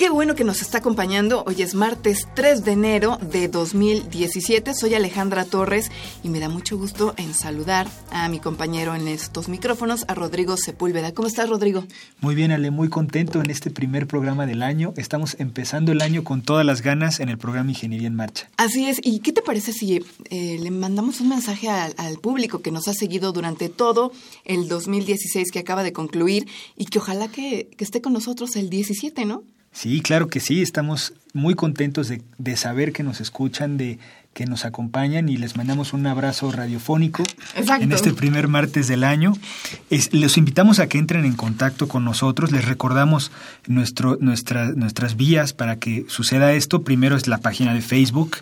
Qué bueno que nos está acompañando. Hoy es martes 3 de enero de 2017. Soy Alejandra Torres y me da mucho gusto en saludar a mi compañero en estos micrófonos, a Rodrigo Sepúlveda. ¿Cómo estás, Rodrigo? Muy bien, Ale, muy contento en este primer programa del año. Estamos empezando el año con todas las ganas en el programa Ingeniería en Marcha. Así es. ¿Y qué te parece si eh, le mandamos un mensaje al, al público que nos ha seguido durante todo el 2016 que acaba de concluir y que ojalá que, que esté con nosotros el 17, ¿no? Sí, claro que sí, estamos muy contentos de, de, saber que nos escuchan, de que nos acompañan y les mandamos un abrazo radiofónico Exacto. en este primer martes del año. Es, los invitamos a que entren en contacto con nosotros, les recordamos nuestro, nuestra, nuestras vías para que suceda esto. Primero es la página de Facebook,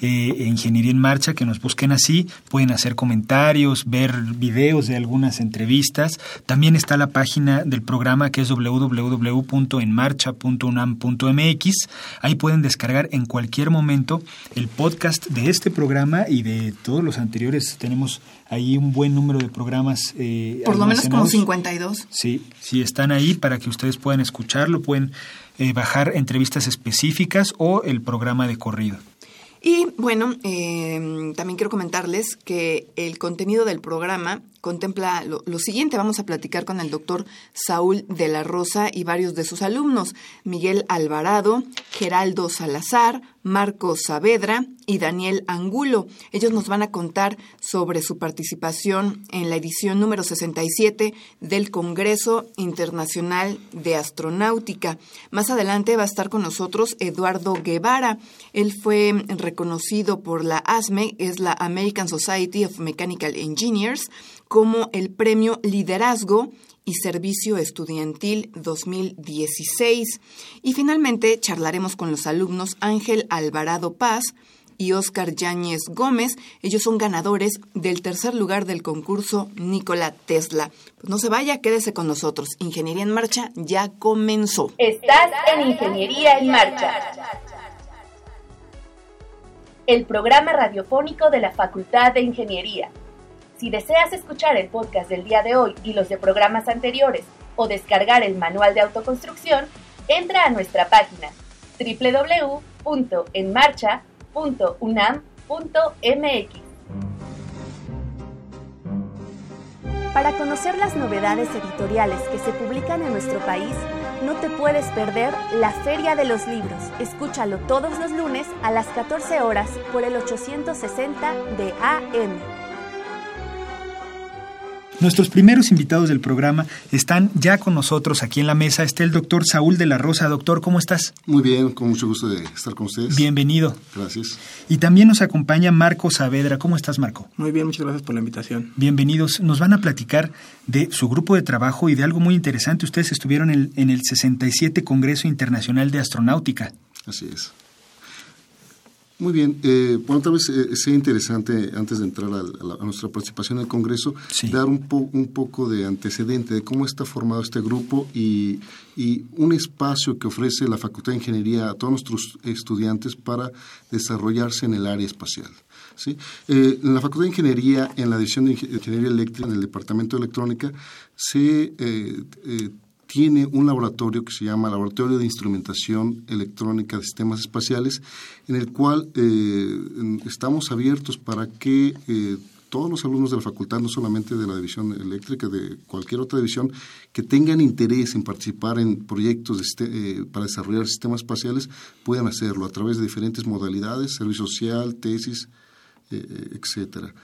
eh, Ingeniería en Marcha, que nos busquen así, pueden hacer comentarios, ver videos de algunas entrevistas. También está la página del programa que es www.enmarcha.unam.mx. Ahí pueden descargar en cualquier momento el podcast de este programa y de todos los anteriores. Tenemos ahí un buen número de programas. Eh, Por lo menos como 52. Sí, sí, están ahí para que ustedes puedan escucharlo, pueden eh, bajar entrevistas específicas o el programa de corrido. Y bueno, eh, también quiero comentarles que el contenido del programa contempla lo, lo, siguiente. Vamos a platicar con el doctor Saúl de la Rosa y varios de sus alumnos, Miguel Alvarado, Geraldo Salazar, Marcos Saavedra y Daniel Angulo. Ellos nos van a contar sobre su participación en la edición número 67 del Congreso Internacional de Astronáutica. Más adelante va a estar con nosotros Eduardo Guevara. Él fue reconocido por la ASME, es la American Society of Mechanical Engineers, como el Premio Liderazgo y Servicio Estudiantil 2016. Y finalmente charlaremos con los alumnos Ángel Alvarado Paz y Óscar Yáñez Gómez. Ellos son ganadores del tercer lugar del concurso Nikola Tesla. Pues no se vaya, quédese con nosotros. Ingeniería en Marcha ya comenzó. Estás en Ingeniería en Marcha. El programa radiofónico de la Facultad de Ingeniería. Si deseas escuchar el podcast del día de hoy y los de programas anteriores o descargar el manual de autoconstrucción, entra a nuestra página www.enmarcha.unam.mx. Para conocer las novedades editoriales que se publican en nuestro país, no te puedes perder la Feria de los Libros. Escúchalo todos los lunes a las 14 horas por el 860 de AM. Nuestros primeros invitados del programa están ya con nosotros aquí en la mesa. Está el doctor Saúl de la Rosa. Doctor, ¿cómo estás? Muy bien, con mucho gusto de estar con ustedes. Bienvenido. Gracias. Y también nos acompaña Marco Saavedra. ¿Cómo estás, Marco? Muy bien, muchas gracias por la invitación. Bienvenidos. Nos van a platicar de su grupo de trabajo y de algo muy interesante. Ustedes estuvieron en el, en el 67 Congreso Internacional de Astronáutica. Así es. Muy bien, eh, bueno, tal vez eh, sea interesante, antes de entrar a, a, a, nuestra participación en el Congreso, sí. dar un, po, un poco de antecedente de cómo está formado este grupo y, y, un espacio que ofrece la Facultad de Ingeniería a todos nuestros estudiantes para desarrollarse en el área espacial. ¿sí? Eh, en la Facultad de Ingeniería, en la División de Ingeniería Eléctrica, en el Departamento de Electrónica, se tiene un laboratorio que se llama Laboratorio de Instrumentación Electrónica de Sistemas Espaciales, en el cual eh, estamos abiertos para que eh, todos los alumnos de la facultad, no solamente de la división eléctrica, de cualquier otra división, que tengan interés en participar en proyectos de, eh, para desarrollar sistemas espaciales, puedan hacerlo a través de diferentes modalidades, servicio social, tesis, etcétera.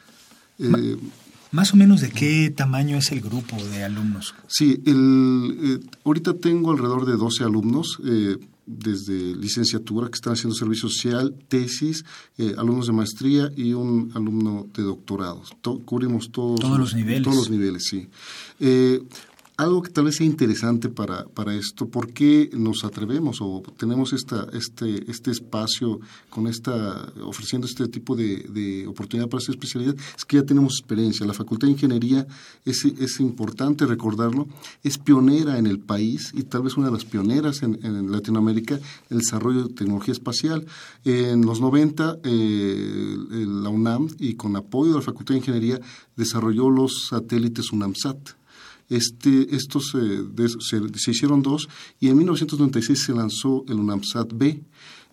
¿Más o menos de qué tamaño es el grupo de alumnos? Sí, el, eh, ahorita tengo alrededor de 12 alumnos. Eh, desde licenciatura que están haciendo servicio social, tesis, eh, alumnos de maestría y un alumno de doctorado. cubrimos todos, todos los niveles. Todos los niveles, sí. Eh, algo que tal vez sea interesante para, para esto, ¿por qué nos atrevemos o tenemos esta, este, este espacio con esta, ofreciendo este tipo de, oportunidad para esta especialidad? Es que ya tenemos experiencia. La Facultad de Ingeniería, es, es importante recordarlo, es pionera en el país y tal vez una de las pioneras en, en Latinoamérica en el desarrollo de tecnología espacial. En los 90, eh, la UNAM, y con apoyo de la Facultad de Ingeniería, desarrolló los satélites UNAMSAT este, estos se, hicieron dos y en 1996 se lanzó el UNAMSAT B.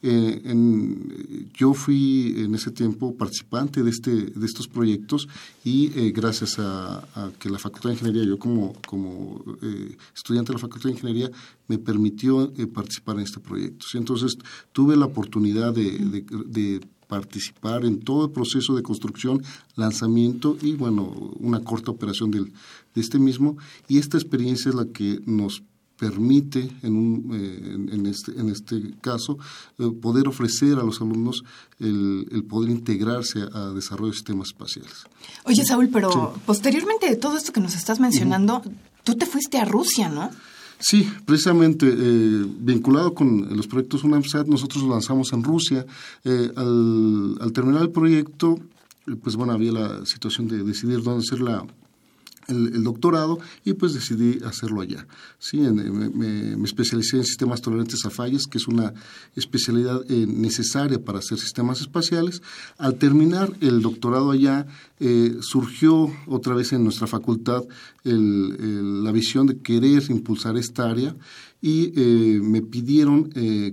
Eh, en, yo fui en ese tiempo participante de, este, de estos proyectos y eh, gracias a, que la Facultad de Ingeniería, yo como, como eh, estudiante de la Facultad de Ingeniería, me permitió participar en este proyecto. Entonces tuve la oportunidad de, de participar en todo el proceso de construcción, lanzamiento y, bueno, una corta operación del, de este mismo. Y esta experiencia es la que nos permite, en, un, eh, en, este, en este caso, eh, poder ofrecer a los alumnos el, el, poder integrarse a, desarrollo de sistemas espaciales. Oye, Saúl, pero posteriormente de todo esto que nos estás mencionando, tú te fuiste a Rusia, ¿no? Sí, precisamente eh, vinculado con los proyectos UNAMSAT, nosotros lo lanzamos en Rusia. Eh, al, al, terminar el proyecto, pues bueno, había la situación de decidir dónde hacer la, el, doctorado y pues decidí hacerlo allá. Sí, me, especialicé en sistemas tolerantes a fallas, que es una especialidad eh, necesaria para hacer sistemas espaciales. Al terminar el doctorado allá, eh, surgió otra vez en nuestra facultad la visión de querer impulsar esta área y eh, me pidieron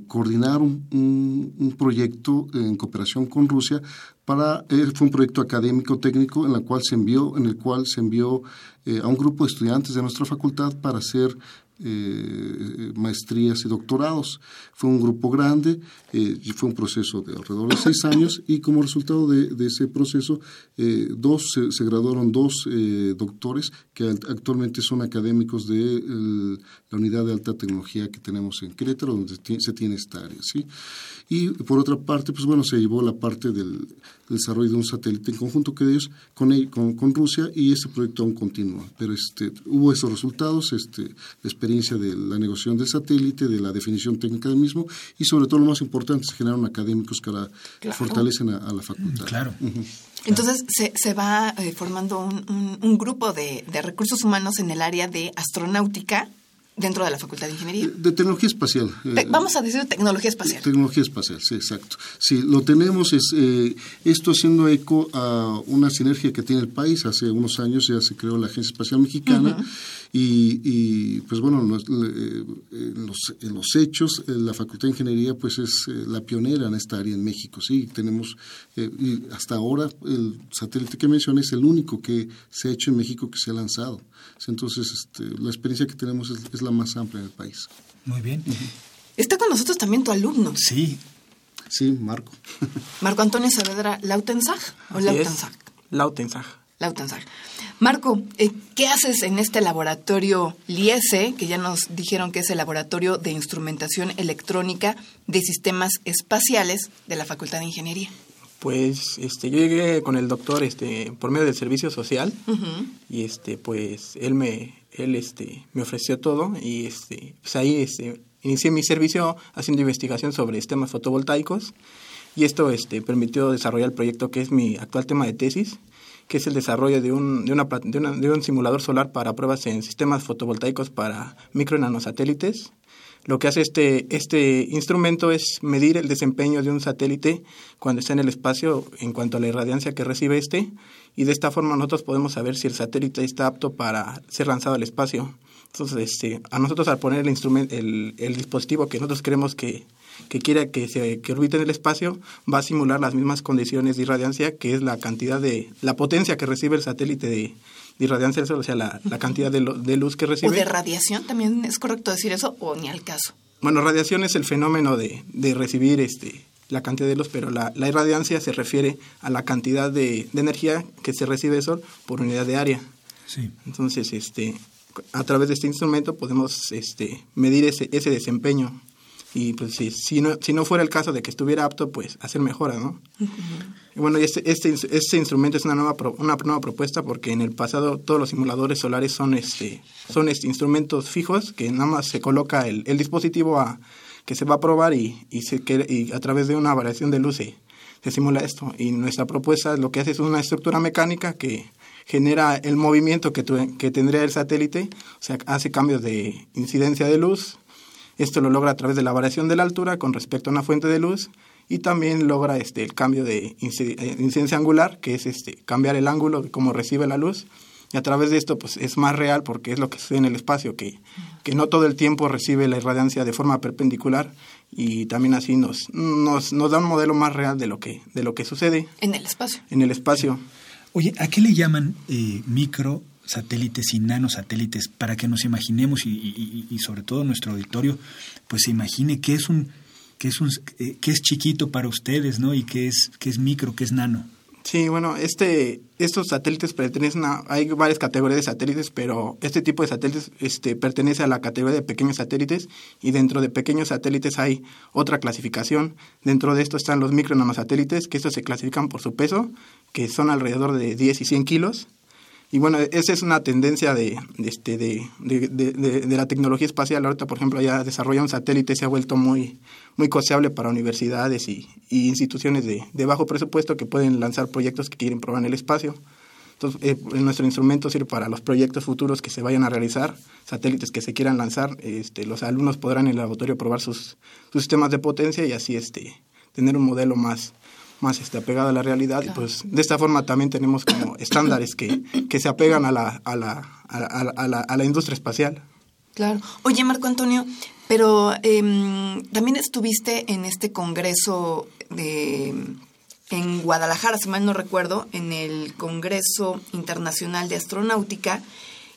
coordinar un, un, proyecto en cooperación con Rusia para eh, fue un proyecto académico técnico en la cual se envió en el cual se envió eh, a un grupo de estudiantes de nuestra facultad para hacer eh, maestrías y doctorados. Fue un grupo grande, eh, fue un proceso de alrededor de seis años y como resultado de, ese proceso, eh, dos se, graduaron dos doctores que actualmente son académicos de la unidad de alta tecnología que tenemos en Querétaro, donde se tiene esta área. ¿sí? Y por otra parte, pues bueno, se llevó la parte del, desarrollo de un satélite en conjunto que ellos con, con, Rusia y ese proyecto aún continúa. Pero este, hubo esos resultados, este, experiencia de la negociación del satélite, de la definición técnica del mismo y sobre todo lo más importante, se generaron académicos que fortalecen a, la facultad. Claro. Entonces se, se va eh, formando un, un, grupo de, de recursos humanos en el área de astronáutica dentro de la Facultad de Ingeniería. De, tecnología espacial. Eh, vamos a decir tecnología espacial. Tecnología espacial, sí, exacto. Sí, lo tenemos, es eh, esto haciendo eco a una sinergia que tiene el país. Hace unos años ya se creó la Agencia Espacial Mexicana y, y, pues bueno, eh, en los, en los hechos, la Facultad de Ingeniería pues es la pionera en esta área en México, sí. Tenemos, y hasta ahora el satélite que mencioné es el único que se ha hecho en México que se ha lanzado. Entonces, este, la experiencia que tenemos es, la más amplia en el país. Muy bien. Está con nosotros también tu alumno. Sí. Sí, Marco. Marco Antonio Saavedra Lautensag o Lautensag. Lautensag. Lautensag. Marco, eh, ¿qué haces en este laboratorio LIESE, que ya nos dijeron que es el Laboratorio de Instrumentación Electrónica de Sistemas Espaciales de la Facultad de Ingeniería? Pues este, yo llegué con el doctor este, por medio del servicio social y este, pues él me, él este, me ofreció todo y este, pues ahí este, inicié mi servicio haciendo investigación sobre sistemas fotovoltaicos y esto este, permitió desarrollar el proyecto que es mi actual tema de tesis, que es el desarrollo de un, de una, de, una, de un simulador solar para pruebas en sistemas fotovoltaicos para micro y nanosatélites lo que hace este, este instrumento es medir el desempeño de un satélite cuando está en el espacio en cuanto a la irradiancia que recibe este y de esta forma nosotros podemos saber si el satélite está apto para ser lanzado al espacio. Entonces, este, a nosotros al poner el instrumento, el, el dispositivo que nosotros queremos que, que quiera que se que orbite en el espacio, va a simular las mismas condiciones de irradiancia, que es la cantidad de, la potencia que recibe el satélite de, de irradiancia o sea, la, cantidad de, de, luz que recibe. ¿O de radiación? ¿También es correcto decir eso o ni al caso? Bueno, radiación es el fenómeno de, de recibir este, la cantidad de luz, pero la, la, irradiancia se refiere a la cantidad de, de energía que se recibe del Sol por unidad de área. Sí. Entonces, este, a través de este instrumento podemos este, medir ese, ese desempeño y pues si, si, no, si no fuera el caso de que estuviera apto, pues hacer mejoras, ¿no? Y bueno, este, este, este instrumento es una nueva, una nueva propuesta porque en el pasado todos los simuladores solares son, este, son este, instrumentos fijos que nada más se coloca el, el dispositivo a, que se va a probar y, y, se, y a través de una variación de luz se, se simula esto. Y nuestra propuesta lo que hace es una estructura mecánica que genera el movimiento que, que tendría el satélite, o sea, hace cambios de incidencia de luz, esto lo logra a través de la variación de la altura con respecto a una fuente de luz y también logra este, el cambio de eh, incidencia angular, que es este, cambiar el ángulo de cómo recibe la luz. Y a través de esto pues, es más real porque es lo que sucede en el espacio, que, que no todo el tiempo recibe la irradiancia de forma perpendicular y también así nos, nos, nos da un modelo más real de lo, que, de lo que sucede. En el espacio. En el espacio. Oye, ¿a qué le llaman eh, micro satélites y nanosatélites para que nos imaginemos y, sobre todo nuestro auditorio pues se imagine que es un que es un eh, que es chiquito para ustedes no y que es que es micro que es nano Sí, bueno, este, estos satélites pertenecen a, hay varias categorías de satélites, pero este tipo de satélites este, pertenece a la categoría de pequeños satélites y dentro de pequeños satélites hay otra clasificación. Dentro de esto están los micro nanosatélites, que estos se clasifican por su peso, que son alrededor de 10 y 100 kilos. Y bueno, esa es una tendencia de, de, este, de, de, la tecnología espacial. Ahorita, por ejemplo, ya desarrollar un satélite se ha vuelto muy, muy costeable para universidades y, instituciones de, bajo presupuesto que pueden lanzar proyectos que quieren probar en el espacio. Entonces, eh, nuestro instrumento sirve para los proyectos futuros que se vayan a realizar, satélites que se quieran lanzar. Este, los alumnos podrán en el laboratorio probar sus, sus sistemas de potencia y así este, tener un modelo más, más este, apegado a la realidad. Y pues de esta forma también tenemos como estándares que, que se apegan a la, a, la, a, la, a la industria espacial. Claro. Oye, Marco Antonio, pero eh, también estuviste en este congreso de, en Guadalajara, si mal no recuerdo, en el Congreso Internacional de Astronáutica,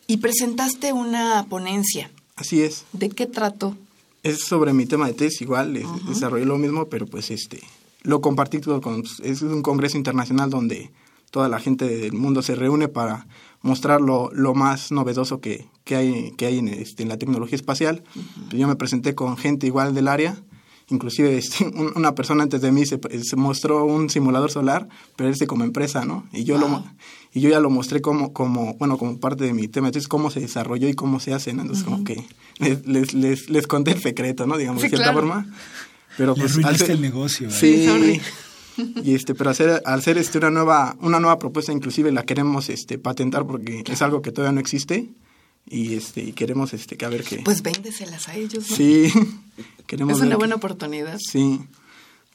y presentaste una ponencia. Así es. ¿De qué trató? Es sobre mi tema de tesis, igual, desarrollé lo mismo, pero pues este lo compartí todo con... Es un congreso internacional donde toda la gente del mundo se reúne para mostrar lo, lo más novedoso que, que hay, que hay en, este, en la tecnología espacial. Yo me presenté con gente igual del área, inclusive este, una persona antes de mí se, se, mostró un simulador solar, pero este como empresa, ¿no? Y yo, lo, y yo ya lo mostré como, como, bueno, como parte de mi tema, entonces cómo se desarrolló y cómo se hace, Entonces como que les, les, les, conté el secreto, ¿no? Digamos, de cierta forma. Pero pues, hacer, el negocio. Sí. Y este, pero hacer, al hacer este una nueva, una nueva propuesta, inclusive la queremos este patentar porque es algo que todavía no existe y este y queremos este que a ver qué. Pues véndeselas a ellos. ¿no? Sí. queremos es una buena oportunidad. Sí.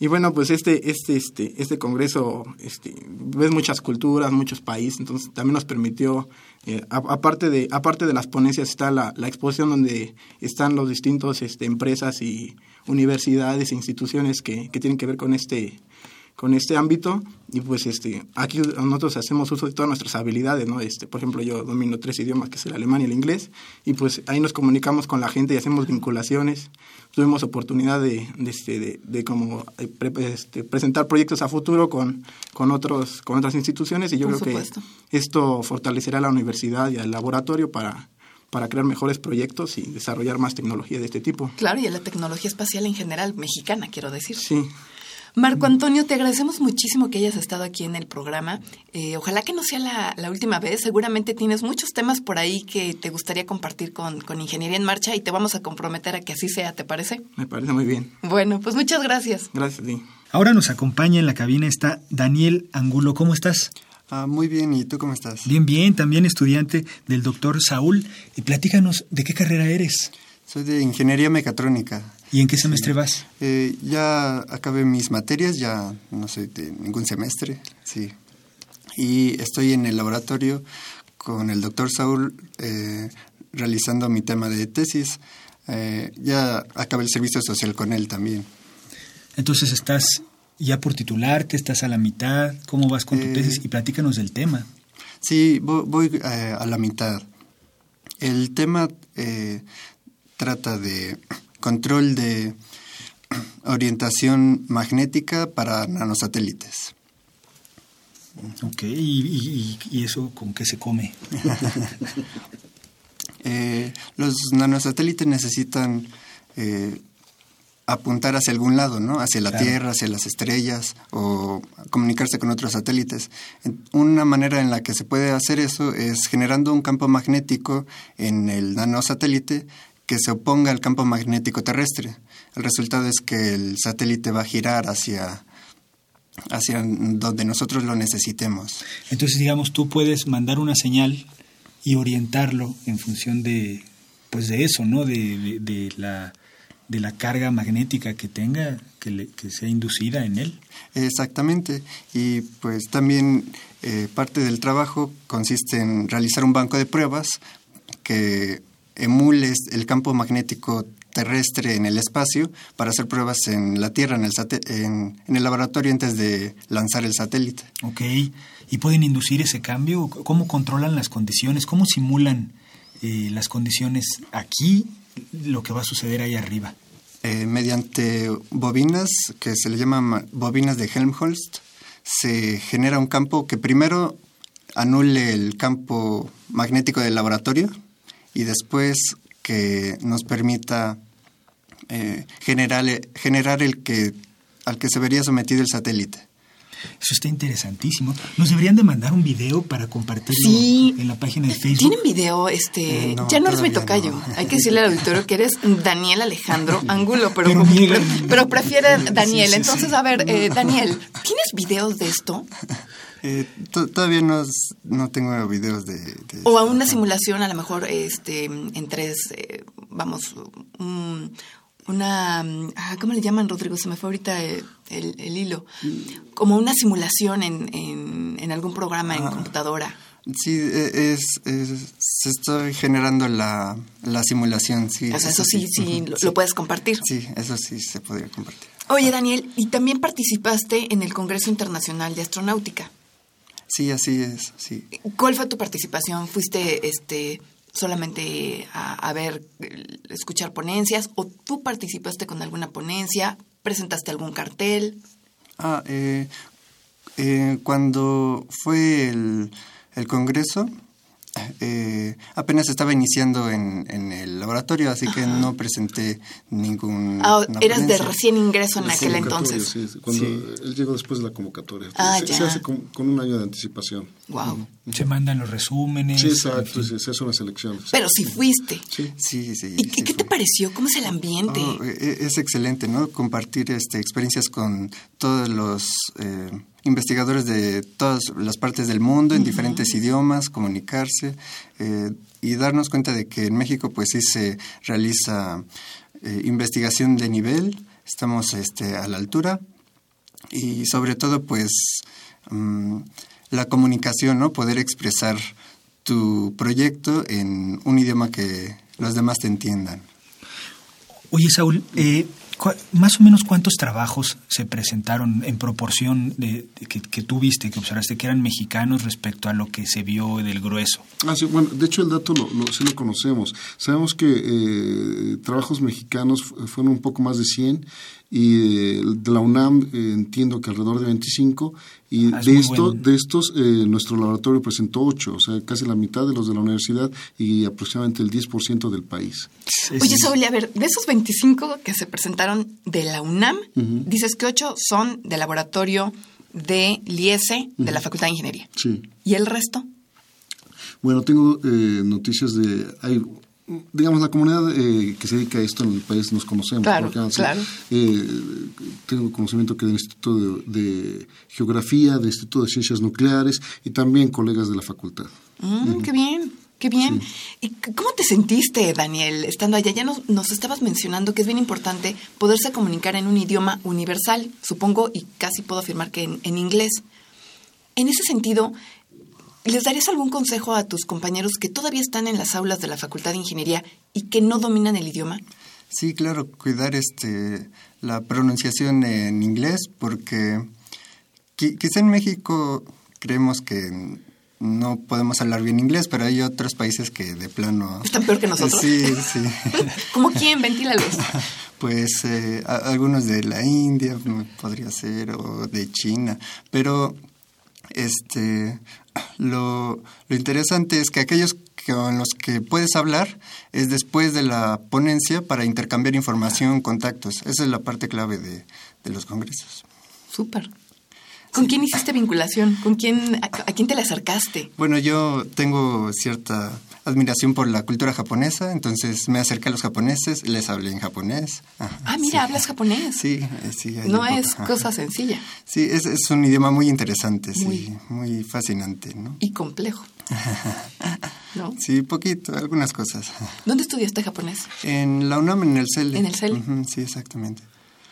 Y bueno, pues este, este, este, este congreso, este, ves muchas culturas, muchos países, entonces también nos permitió, eh, aparte de, aparte de las ponencias está la, la exposición donde están los distintos este, empresas y universidades e instituciones que, que tienen que ver con este, con este ámbito. Y pues este aquí nosotros hacemos uso de todas nuestras habilidades no este por ejemplo yo domino tres idiomas que es el alemán y el inglés. Y pues ahí nos comunicamos con la gente y hacemos vinculaciones. Tuvimos oportunidad de, de, este, de, como eh, este, presentar proyectos a futuro con, con otros con otras instituciones. Y yo creo que esto fortalecerá a la universidad y al laboratorio para para crear mejores proyectos y desarrollar más tecnología de este tipo. Claro, y a la tecnología espacial en general, mexicana, quiero decir. Sí. Marco Antonio, te agradecemos muchísimo que hayas estado aquí en el programa. Eh, ojalá que no sea la, última vez. Seguramente tienes muchos temas por ahí que te gustaría compartir con, con, Ingeniería en Marcha y te vamos a comprometer a que así sea, ¿te parece? Me parece muy bien. Bueno, pues muchas gracias. Gracias a ti. Ahora nos acompaña en la cabina está Daniel Angulo. ¿Cómo estás? Ah, muy bien, ¿y tú cómo estás? Bien, bien, también estudiante del doctor Saúl. Y platícanos, ¿de qué carrera eres? Soy de Ingeniería Mecatrónica. ¿Y en qué semestre vas? Eh, ya acabé mis materias, ya no sé, de ningún semestre, sí. Y estoy en el laboratorio con el doctor Saúl eh, realizando mi tema de tesis. Eh, ya acabé el servicio social con él también. Entonces estás ya por titularte, estás a la mitad, ¿cómo vas con tu tesis? Y platícanos del tema. Sí, voy, a la mitad. El tema trata de control de orientación magnética para nanosatélites. Ok, ¿y, eso con qué se come? Eh, los nanosatélites necesitan eh, apuntar hacia algún lado, ¿no? Hacia la Tierra, hacia las estrellas o comunicarse con otros satélites. Una manera en la que se puede hacer eso es generando un campo magnético en el nanosatélite que se oponga al campo magnético terrestre. El resultado es que el satélite va a girar hacia hacia donde nosotros lo necesitemos. Entonces, digamos, tú puedes mandar una señal y orientarlo en función de pues de eso, ¿no? De, de la de la carga magnética que tenga, que, que sea inducida en él. Exactamente. Y pues también eh, parte del trabajo consiste en realizar un banco de pruebas que emule el campo magnético terrestre en el espacio para hacer pruebas en la Tierra, en el, en, en el laboratorio antes de lanzar el satélite. Ok. ¿Y pueden inducir ese cambio? ¿Cómo controlan las condiciones? ¿Cómo simulan eh, las condiciones aquí, lo que va a suceder ahí arriba? Eh, mediante bobinas que se le llaman bobinas de Helmholtz, se genera un campo que primero anule el campo magnético del laboratorio y después que nos permita eh, generar, generar el que al que se vería sometido el satélite. Eso está interesantísimo. Nos deberían de mandar un video para compartirlo en la página de Facebook. ¿Tienen video? Este, ya no eres mi tocayo. Hay que decirle al auditorio que eres Daniel Alejandro Angulo, pero, pero, prefiere Daniel. Entonces, a ver, eh, Daniel, ¿tienes videos de esto? Eh, todavía no, no tengo videos de, O a una simulación, a lo mejor este en tres, eh, vamos, un, una, ah, ¿cómo le llaman, Rodrigo? Se me fue ahorita el, el, hilo. Como una simulación en, en, algún programa en ah. computadora. Sí, e, es, se estoy generando la, la simulación, sí. O sea, eso, sí, sí, lo, puedes compartir. Sí, eso sí se podría compartir. Oye, Daniel, y también participaste en el Congreso Internacional de Astronáutica. Sí, así es, sí. ¿Cuál fue tu participación? ¿Fuiste este solamente a, ver, escuchar ponencias o tú participaste con alguna ponencia, presentaste algún cartel? Ah, eh, eh, cuando fue el congreso, eh, apenas estaba iniciando en, en, el laboratorio, así que no presenté ningún. Ah, eras de recién ingreso en aquel entonces. Sí, cuando él llegó después de la convocatoria. Ah, se, hace con, un año de anticipación. Wow. Se mandan los resúmenes. Sí, exacto, se hace una selección. Pero si fuiste. Sí, sí. sí ¿Y qué te pareció? ¿Cómo es el ambiente? Oh, es excelente, ¿no? Compartir este, experiencias con todos los. Eh, investigadores de todas las partes del mundo en diferentes idiomas, comunicarse eh, y darnos cuenta de que en México pues sí se realiza eh, investigación de nivel, estamos este, a la altura y sobre todo pues mm, la comunicación, ¿no? Poder expresar tu proyecto en un idioma que los demás te entiendan. Oye, Saúl, eh, más o menos cuántos trabajos se presentaron en proporción de, que, que, tú viste, que observaste, que eran mexicanos respecto a lo que se vio del grueso? Ah, sí, bueno, de hecho el dato lo, sí lo conocemos. Sabemos que eh, trabajos mexicanos fueron un poco más de 100 y eh, de la UNAM eh, entiendo que alrededor de 25 y ah, de esto de estos eh, nuestro laboratorio presentó 8, o sea, casi la mitad de los de la universidad y aproximadamente el 10% del país. Oye, Saúl, a ver, de esos 25 que se presentaron de la UNAM, dices que 8 son del laboratorio de LIESE de la Facultad de Ingeniería. Sí. ¿Y el resto? Bueno, tengo noticias de hay digamos, la comunidad eh, que se dedica a esto en el país nos conocemos. Claro, claro. Eh, tengo conocimiento que del Instituto de, Geografía, del Instituto de Ciencias Nucleares y también colegas de la facultad. Mm, Qué bien. Qué bien. ¿Y cómo te sentiste, Daniel, estando allá? Ya nos, nos, estabas mencionando que es bien importante poderse comunicar en un idioma universal, supongo, y casi puedo afirmar que en, en inglés. En ese sentido, ¿Les darías algún consejo a tus compañeros que todavía están en las aulas de la Facultad de Ingeniería y que no dominan el idioma? Sí, claro, cuidar este la pronunciación en inglés porque quizá en México creemos que no podemos hablar bien inglés, pero hay otros países que de plano... ¿Están peor que nosotros? Sí, sí. ¿Cómo quién? Ventílalos. Pues eh, algunos de la India podría ser, o de China, pero este, lo, lo interesante es que aquellos con los que puedes hablar es después de la ponencia para intercambiar información, contactos. Esa es la parte clave de, de los congresos. Súper. ¿Con quién hiciste vinculación? ¿Con quién, a, a, quién te le acercaste? Bueno, yo tengo cierta admiración por la cultura japonesa, entonces me acerqué a los japoneses, les hablé en japonés. Ajá, ah, mira, sí. hablas japonés. Sí, sí. No es poco. cosa sencilla. Sí, es, es, un idioma muy interesante, muy, sí, muy fascinante, ¿no? Y complejo. ¿No? Sí, poquito, algunas cosas. ¿Dónde estudiaste japonés? En la UNAM, en el CEL. ¿En el CEL? Uh -huh, sí, exactamente.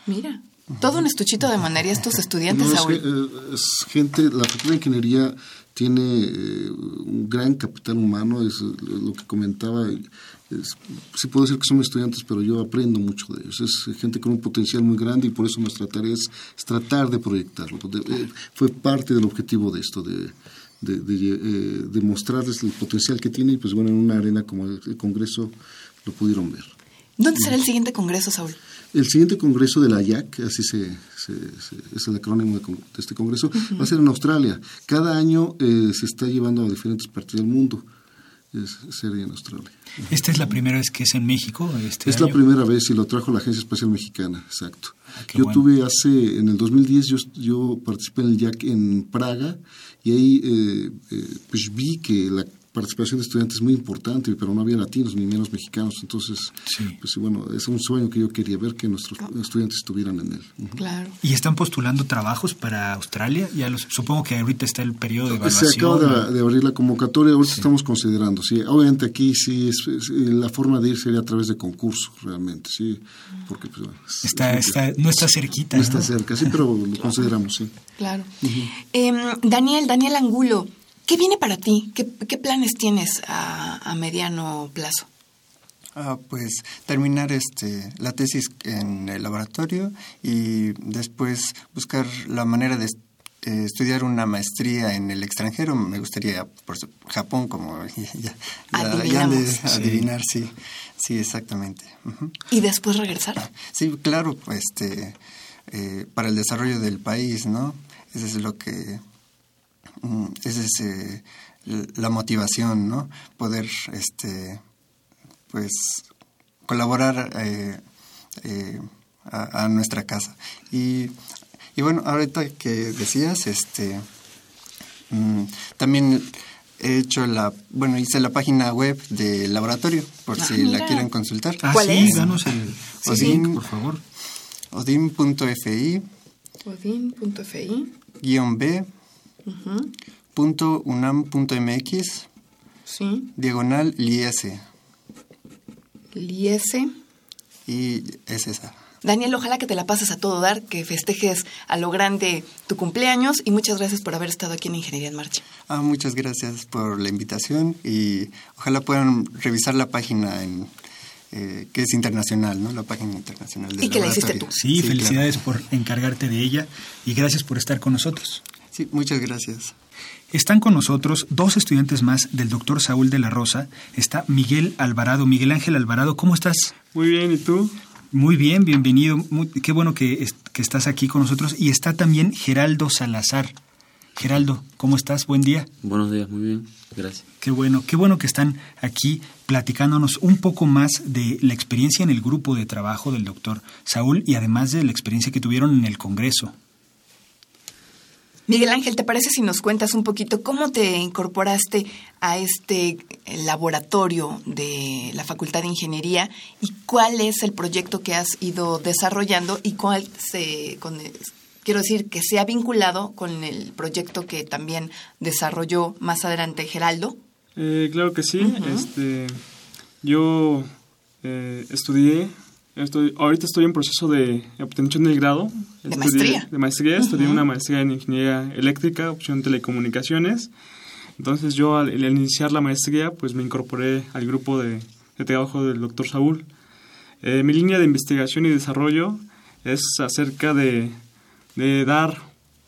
Mira. Todo un estuchito de manería estos estudiantes, no, es, Saúl. eh, es, gente, la Facultad de Ingeniería tiene eh, un gran capital humano, es lo que comentaba. Es, sí puedo decir que son estudiantes, pero yo aprendo mucho de ellos. Es gente con un potencial muy grande y por eso nuestra tarea es, es tratar de proyectarlo. De, eh, fue parte del objetivo de esto, de, de, eh, mostrarles el potencial que tiene y pues bueno, en una arena como el, el Congreso lo pudieron ver. ¿Dónde será el siguiente Congreso, Saúl? El siguiente congreso de la IAC, así se, se, se es el acrónimo de, de este congreso, uh -huh. va a ser en Australia. Cada año eh, se está llevando a diferentes partes del mundo. Es, sería en Australia. ¿Esta es la primera vez que es en México? Este es año? la primera vez y lo trajo la Agencia Espacial Mexicana, exacto. Ah, yo bueno. tuve hace, en el 2010, yo, yo participé en el IAC en Praga y ahí eh, eh, pues vi que la participación de estudiantes es muy importante, pero no había latinos ni menos mexicanos. Entonces, sí. pues bueno, es un sueño que yo quería ver que nuestros estudiantes estuvieran en él. Uh -huh. Claro. ¿Y están postulando trabajos para Australia? Ya los, supongo que ahorita está el periodo de evaluación. Se acaba de, de abrir la convocatoria, ahorita sí. estamos considerando. Sí, obviamente aquí sí, es, es, la forma de ir sería a través de concurso, realmente, sí, porque pues, bueno, está, está, no está cerquita. No, ¿no? está cerca, sí, pero lo consideramos, sí. Claro. Uh -huh. eh, Daniel, Daniel Angulo. ¿Qué viene para ti? ¿Qué, qué planes tienes a, a mediano plazo? Ah, pues terminar este, la tesis en el laboratorio y después buscar la manera de eh, estudiar una maestría en el extranjero. Me gustaría por Japón, como ya, ya, ya de adivinar, sí. sí, exactamente. Uh -huh. ¿Y después regresar? Sí, claro, pues, este, eh, para el desarrollo del país, ¿no? Eso es lo que esa es eh, la motivación, ¿no? Poder, este, pues, colaborar eh, eh, a, a, nuestra casa. Y, y, bueno, ahorita que decías, este, mmm, también he hecho la, bueno, hice la página web del laboratorio, por ah, si mira. la quieren consultar. Ah, ¿Cuál sí, es? danos el, Odin, por favor. Odin.fi. Odin.fi. Guión B. Uh -huh. punto unam.mx sí. diagonal liese liese y es esa Daniel, ojalá que te la pases a todo dar, que festejes a lo grande tu cumpleaños y muchas gracias por haber estado aquí en Ingeniería en Marcha. Ah, muchas gracias por la invitación y ojalá puedan revisar la página en, eh, que es internacional, ¿no? La página internacional del Y que la hiciste tú. Sí, sí felicidades claro. por encargarte de ella y gracias por estar con nosotros. Sí, muchas gracias. Están con nosotros dos estudiantes más del doctor Saúl de la Rosa. Está Miguel Alvarado. Miguel Ángel Alvarado, ¿cómo estás? Muy bien, ¿y tú? Muy bien, bienvenido. Muy, qué bueno que, que estás aquí con nosotros. Y está también Geraldo Salazar. Geraldo, ¿cómo estás? Buen día. Buenos días, muy bien, gracias. Qué bueno, qué bueno que están aquí platicándonos un poco más de la experiencia en el grupo de trabajo del doctor Saúl y además de la experiencia que tuvieron en el Congreso. Miguel Ángel, ¿te parece si nos cuentas un poquito cómo te incorporaste a este laboratorio de la Facultad de Ingeniería y cuál es el proyecto que has ido desarrollando y cuál se, con, quiero decir, que se ha vinculado con el proyecto que también desarrolló más adelante Geraldo? Eh, claro que sí. Uh -huh. este, yo eh, estudié Estoy, ahorita estoy en proceso de obtención del grado. ¿De estudié, maestría? De maestría. Uh -huh. Estudié una maestría en Ingeniería Eléctrica, opción Telecomunicaciones. Entonces yo al, al, iniciar la maestría pues me incorporé al grupo de, de trabajo del doctor Saúl. Eh, mi línea de investigación y desarrollo es acerca de, de dar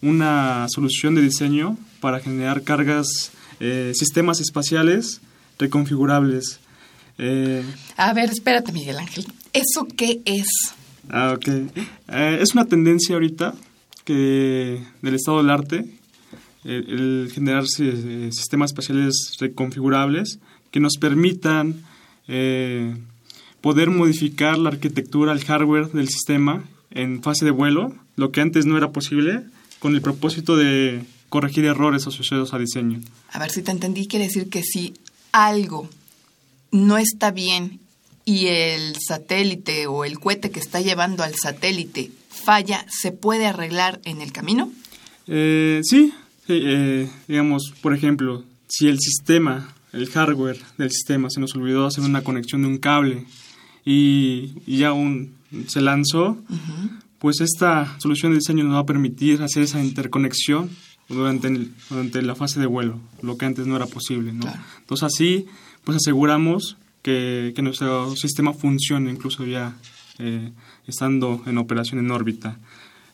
una solución de diseño para generar cargas, eh, sistemas espaciales reconfigurables. Eh, A ver, espérate, Miguel Ángel. ¿Eso qué es? Ah, ok. Eh, es una tendencia ahorita que del estado del arte el, generar eh, sistemas espaciales reconfigurables que nos permitan poder modificar la arquitectura, el hardware del sistema en fase de vuelo, lo que antes no era posible, con el propósito de corregir errores asociados a diseño. A ver si te entendí, quiere decir que si algo no está bien y el satélite o el cohete que está llevando al satélite falla, ¿se puede arreglar en el camino? Eh, sí, eh, digamos, por ejemplo, si el sistema, el hardware del sistema se nos olvidó hacer una conexión de un cable y, ya aún se lanzó, pues esta solución de diseño nos va a permitir hacer esa interconexión durante, durante la fase de vuelo, lo que antes no era posible. ¿no? Entonces así pues aseguramos que, nuestro sistema funcione incluso ya eh, estando en operación en órbita.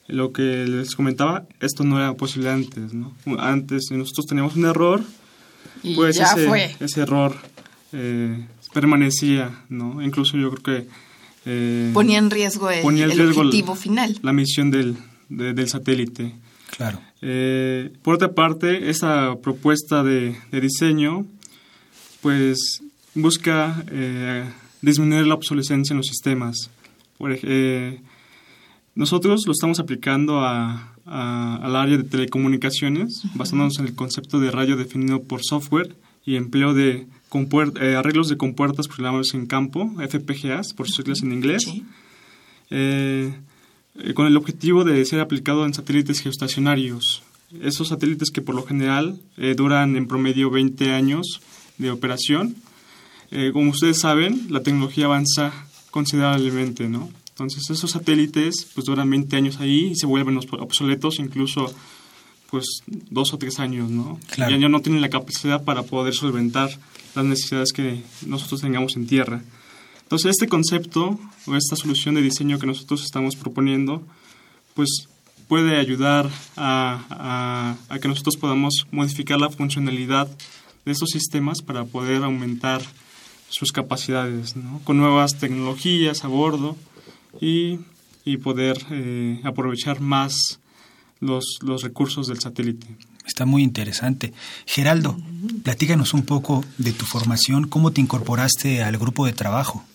Lo que les comentaba, esto no era posible antes, ¿no? Antes nosotros teníamos un error, y pues ya ese, fue. ese error eh, permanecía, ¿no? Incluso yo creo que... Eh, ponía en riesgo el, objetivo final. La misión del, del satélite. Claro. Eh, por otra parte, esa propuesta de, de diseño, pues busca eh, disminuir la obsolescencia en los sistemas. Por, eh, nosotros lo estamos aplicando a, al área de telecomunicaciones, basándonos en el concepto de radio definido por software y empleo de eh, arreglos de compuertas programables en campo, FPGAs, por sus siglas en inglés, eh, eh, con el objetivo de ser aplicado en satélites geoestacionarios. Esos satélites que por lo general duran en promedio 20 años de operación. como ustedes saben, la tecnología avanza considerablemente, ¿no? Entonces esos satélites pues duran 20 años ahí y se vuelven obsoletos incluso pues dos o tres años, ¿no? Claro. Ya, no tienen la capacidad para poder solventar las necesidades que nosotros tengamos en tierra. Entonces este concepto o esta solución de diseño que nosotros estamos proponiendo pues puede ayudar a, a, que nosotros podamos modificar la funcionalidad de estos sistemas para poder aumentar sus capacidades, ¿no? Con nuevas tecnologías a bordo y, y poder eh, aprovechar más los, los recursos del satélite. Está muy interesante. Geraldo, platícanos un poco de tu formación, cómo te incorporaste al grupo de trabajo.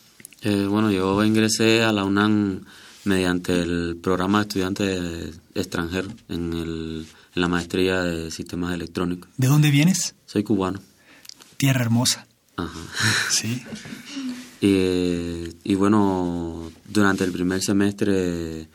Eh, bueno, yo ingresé a la UNAM mediante el programa de estudiantes extranjeros en, el, en la maestría de sistemas electrónicos. ¿De dónde vienes? Soy cubano. Tierra hermosa. Ajá. Sí. Y, bueno, durante el primer semestre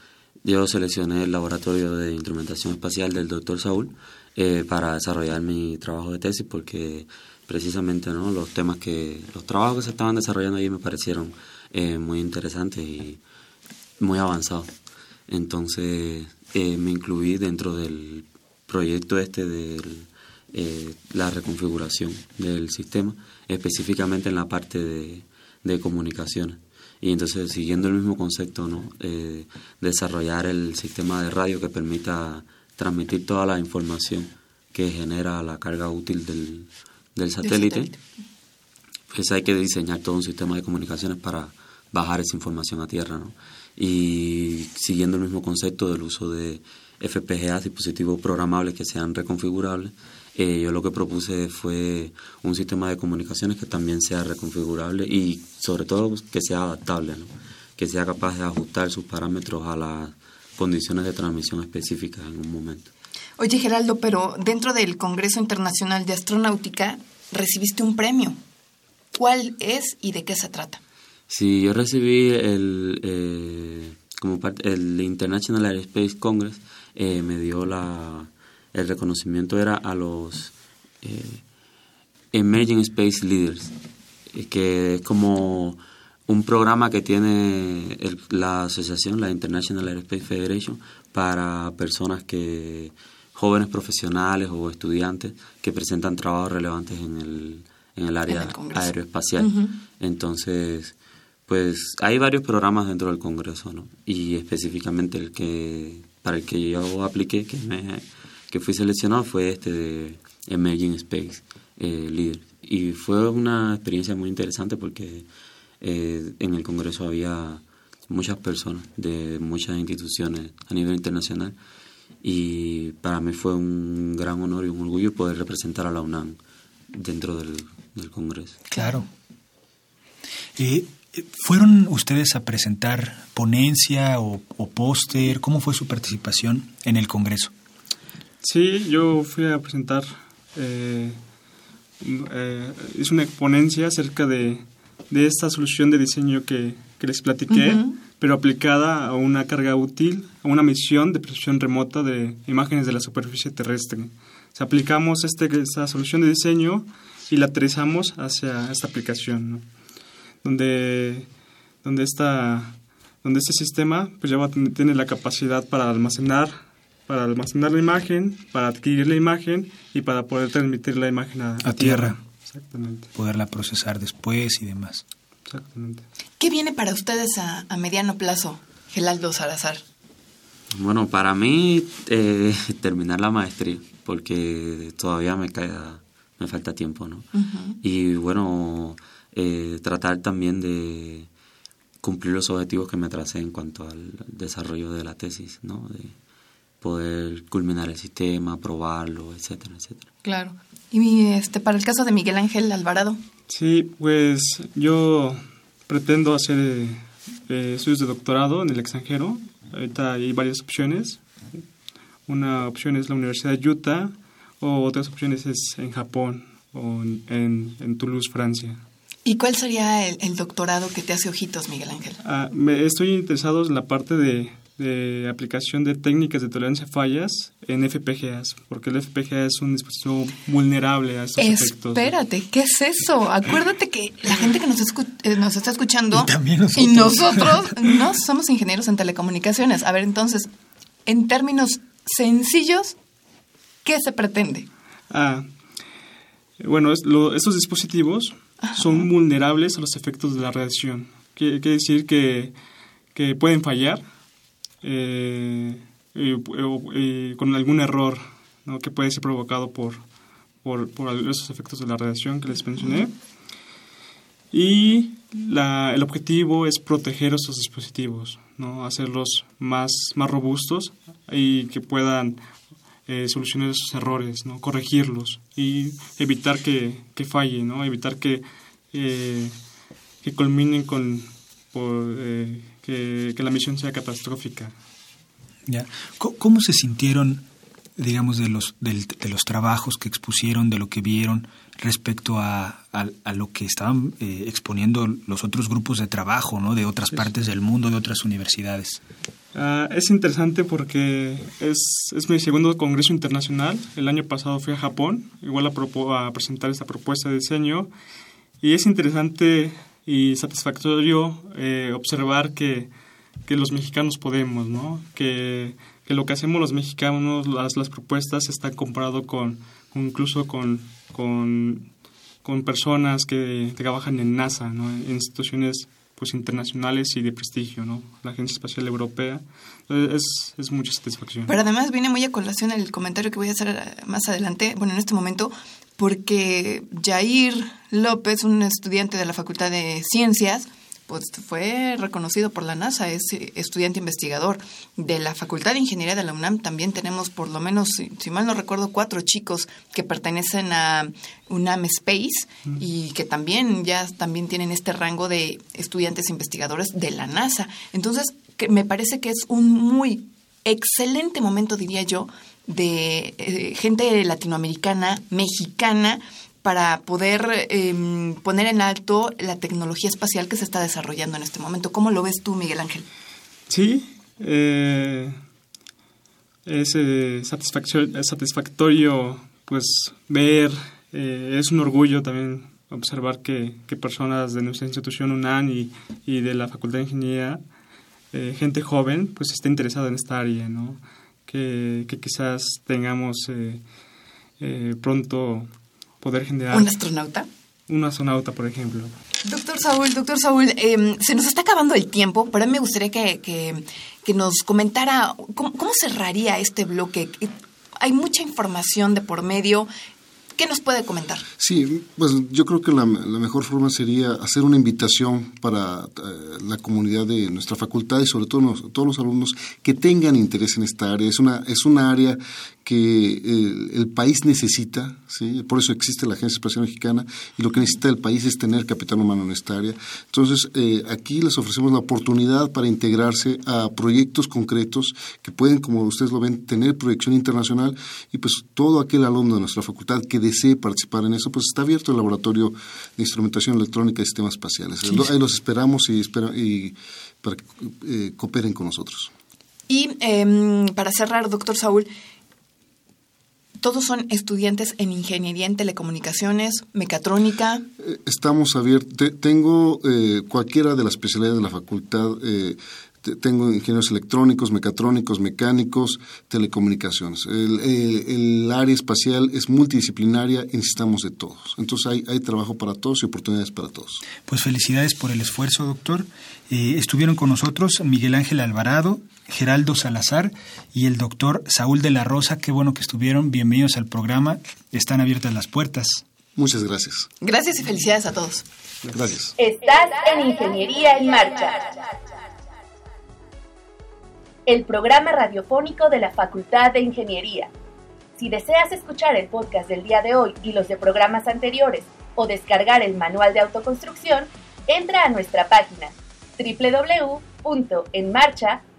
yo seleccioné el laboratorio de instrumentación espacial del doctor Saúl eh, para desarrollar mi trabajo de tesis porque precisamente no los temas que los trabajos que se estaban desarrollando allí me parecieron eh, muy interesantes y muy avanzados entonces eh, me incluí dentro del proyecto este de la reconfiguración del sistema específicamente en la parte de de comunicaciones. Y entonces, siguiendo el mismo concepto, ¿no? Eh, desarrollar el sistema de radio que permita transmitir toda la información que genera la carga útil del, del satélite. Pues hay que diseñar todo un sistema de comunicaciones para bajar esa información a tierra, ¿no? Y siguiendo el mismo concepto del uso de FPGA, dispositivos programables que sean reconfigurables, eh, yo lo que propuse fue un sistema de comunicaciones que también sea reconfigurable y sobre todo que sea adaptable, que sea capaz de ajustar sus parámetros a las condiciones de transmisión específicas en un momento. Oye Geraldo, pero dentro del Congreso Internacional de Astronáutica recibiste un premio. ¿Cuál es y de qué se trata? Sí, yo recibí el, eh, como parte, el International Aerospace Congress, eh, me dio la el reconocimiento era a los eh, Emerging Space Leaders, eh, que es como un programa que tiene la asociación, la International Aerospace Federation, para personas que jóvenes profesionales o estudiantes que presentan trabajos relevantes en el, en el área aeroespacial. Entonces, pues hay varios programas dentro del Congreso, ¿no? Y específicamente el que para el que yo apliqué, que me que fui seleccionado fue este de Emerging Space eh, Leader. Y fue una experiencia muy interesante porque eh, en el Congreso había muchas personas de muchas instituciones a nivel internacional y para mí fue un gran honor y un orgullo poder representar a la UNAM dentro del, Congreso. Claro. Eh, ¿Fueron ustedes a presentar ponencia o, póster? ¿Cómo fue su participación en el Congreso? Sí, yo fui a presentar, eh, eh, hice una ponencia acerca de, esta solución de diseño que, les platiqué, pero aplicada a una carga útil, a una misión de percepción remota de imágenes de la superficie terrestre. O aplicamos este, esta solución de diseño y la aterrizamos hacia esta aplicación, donde, donde, esta, donde este sistema pues ya tiene la capacidad para almacenar, para almacenar la imagen, para adquirir la imagen y para poder transmitir la imagen a, a tierra. Exactamente. Poderla procesar después y demás. Exactamente. ¿Qué viene para ustedes a, a mediano plazo, Gelaldo Salazar? Bueno, para mí eh, terminar la maestría, porque todavía me queda, me falta tiempo, ¿no? Y bueno, eh, tratar también de cumplir los objetivos que me tracé en cuanto al desarrollo de la tesis, ¿no? De poder culminar el sistema, probarlo, etcétera, etcétera. Claro. Y este para el caso de Miguel Ángel Alvarado. Sí, pues yo pretendo hacer eh, estudios de doctorado en el extranjero. Ahorita hay varias opciones. Una opción es la Universidad de Utah o otras opciones es en Japón o en, en, Toulouse, Francia. ¿Y cuál sería el, doctorado que te hace ojitos, Miguel Ángel? Ah, me estoy interesado en la parte de, de, aplicación de técnicas de tolerancia a fallas en FPGAs, porque el FPGA es un dispositivo vulnerable a estos efectos. Espérate, ¿qué es eso? Acuérdate que la gente que nos, eh, nos está escuchando y, y nosotros no somos ingenieros en telecomunicaciones. A ver, entonces, en términos sencillos, ¿qué se pretende? Ah, bueno, estos dispositivos son vulnerables a los efectos de la radiación. Quiere, decir que, que, pueden fallar eh, con algún error que puede ser provocado por, por, por, esos efectos de la radiación que les mencioné. Y la, el objetivo es proteger esos dispositivos, ¿no? hacerlos más, más robustos y que puedan eh, solucionar esos errores, ¿no? corregirlos y evitar que, que falle, ¿no? evitar que, eh, que culminen con eh, que, que, la misión sea catastrófica. Ya. ¿Cómo se sintieron digamos, de los, de los trabajos que expusieron, de lo que vieron respecto a, a, lo que estaban eh, exponiendo los otros grupos de trabajo, ¿no? De otras partes del mundo, de otras universidades. Ah, es interesante porque es, es, mi segundo congreso internacional. El año pasado fui a Japón, igual a, a presentar esta propuesta de diseño. Y es interesante y satisfactorio eh, observar que, que los mexicanos podemos, ¿no? Que que lo que hacemos los mexicanos, las, las propuestas están comparado con, incluso con, con, personas que trabajan en NASA, ¿no? en instituciones pues internacionales y de prestigio, ¿no? La Agencia Espacial Europea. Es, es mucha satisfacción. Pero además viene muy a colación el comentario que voy a hacer eh, más adelante, bueno, en este momento, porque Jair López, un estudiante de la Facultad de Ciencias, pues fue reconocido por la NASA, es estudiante investigador de la Facultad de Ingeniería de la UNAM. También tenemos por lo menos, si, mal no recuerdo, cuatro chicos que pertenecen a UNAM Space y que también ya también tienen este rango de estudiantes investigadores de la NASA. Entonces, que me parece que es un muy excelente momento, diría yo, de eh, gente latinoamericana, mexicana, para poder em, poner en alto la tecnología espacial que se está desarrollando en este momento. ¿Cómo lo ves tú, Miguel Ángel? Sí, eh, es eh, satisfactorio, pues ver, eh, es un orgullo también observar que, personas de nuestra institución UNAM y, y de la Facultad de Ingeniería, gente joven, pues esté interesada en esta área, ¿no? Que, que quizás tengamos pronto poder generar... ¿Un astronauta? Un astronauta, por ejemplo. Doctor Saúl, doctor Saúl, em, se nos está acabando el tiempo, pero a mí me gustaría que, que, nos comentara cómo, cerraría este bloque. Hay mucha información de por medio. ¿Qué nos puede comentar? Sí, pues yo creo que la, mejor forma sería hacer una invitación para eh, la comunidad de nuestra facultad y sobre todo todos los alumnos que tengan interés en esta área. Es una, es una área que el, país necesita, ¿sí? por eso existe la Agencia Espacial Mexicana, y lo que necesita el país es tener capital humano en esta área. Entonces, eh, aquí les ofrecemos la oportunidad para integrarse a proyectos concretos que pueden, como ustedes lo ven, tener proyección internacional, y pues todo aquel alumno de nuestra facultad que desee participar en eso, pues está abierto el laboratorio de instrumentación electrónica y sistemas espaciales. Ahí los esperamos y, espera, y para que eh, cooperen con nosotros. Y em, para cerrar, doctor Saúl, todos son estudiantes en ingeniería en telecomunicaciones, mecatrónica. Eh, estamos abiertos. Tengo eh, cualquiera de las especialidades de la facultad. Eh, tengo ingenieros electrónicos, mecatrónicos, mecánicos, telecomunicaciones. El, área espacial es multidisciplinaria y necesitamos de todos. Entonces hay, hay, trabajo para todos y oportunidades para todos. Pues felicidades por el esfuerzo, doctor. estuvieron con nosotros Miguel Ángel Alvarado, Geraldo Salazar y el doctor Saúl de la Rosa. Qué bueno que estuvieron. Bienvenidos al programa. Están abiertas las puertas. Muchas gracias. Gracias y felicidades a todos. Gracias. Estás en Ingeniería en Marcha. El programa radiofónico de la Facultad de Ingeniería. Si deseas escuchar el podcast del día de hoy y los de programas anteriores o descargar el manual de autoconstrucción, entra a nuestra página www.enmarcha.com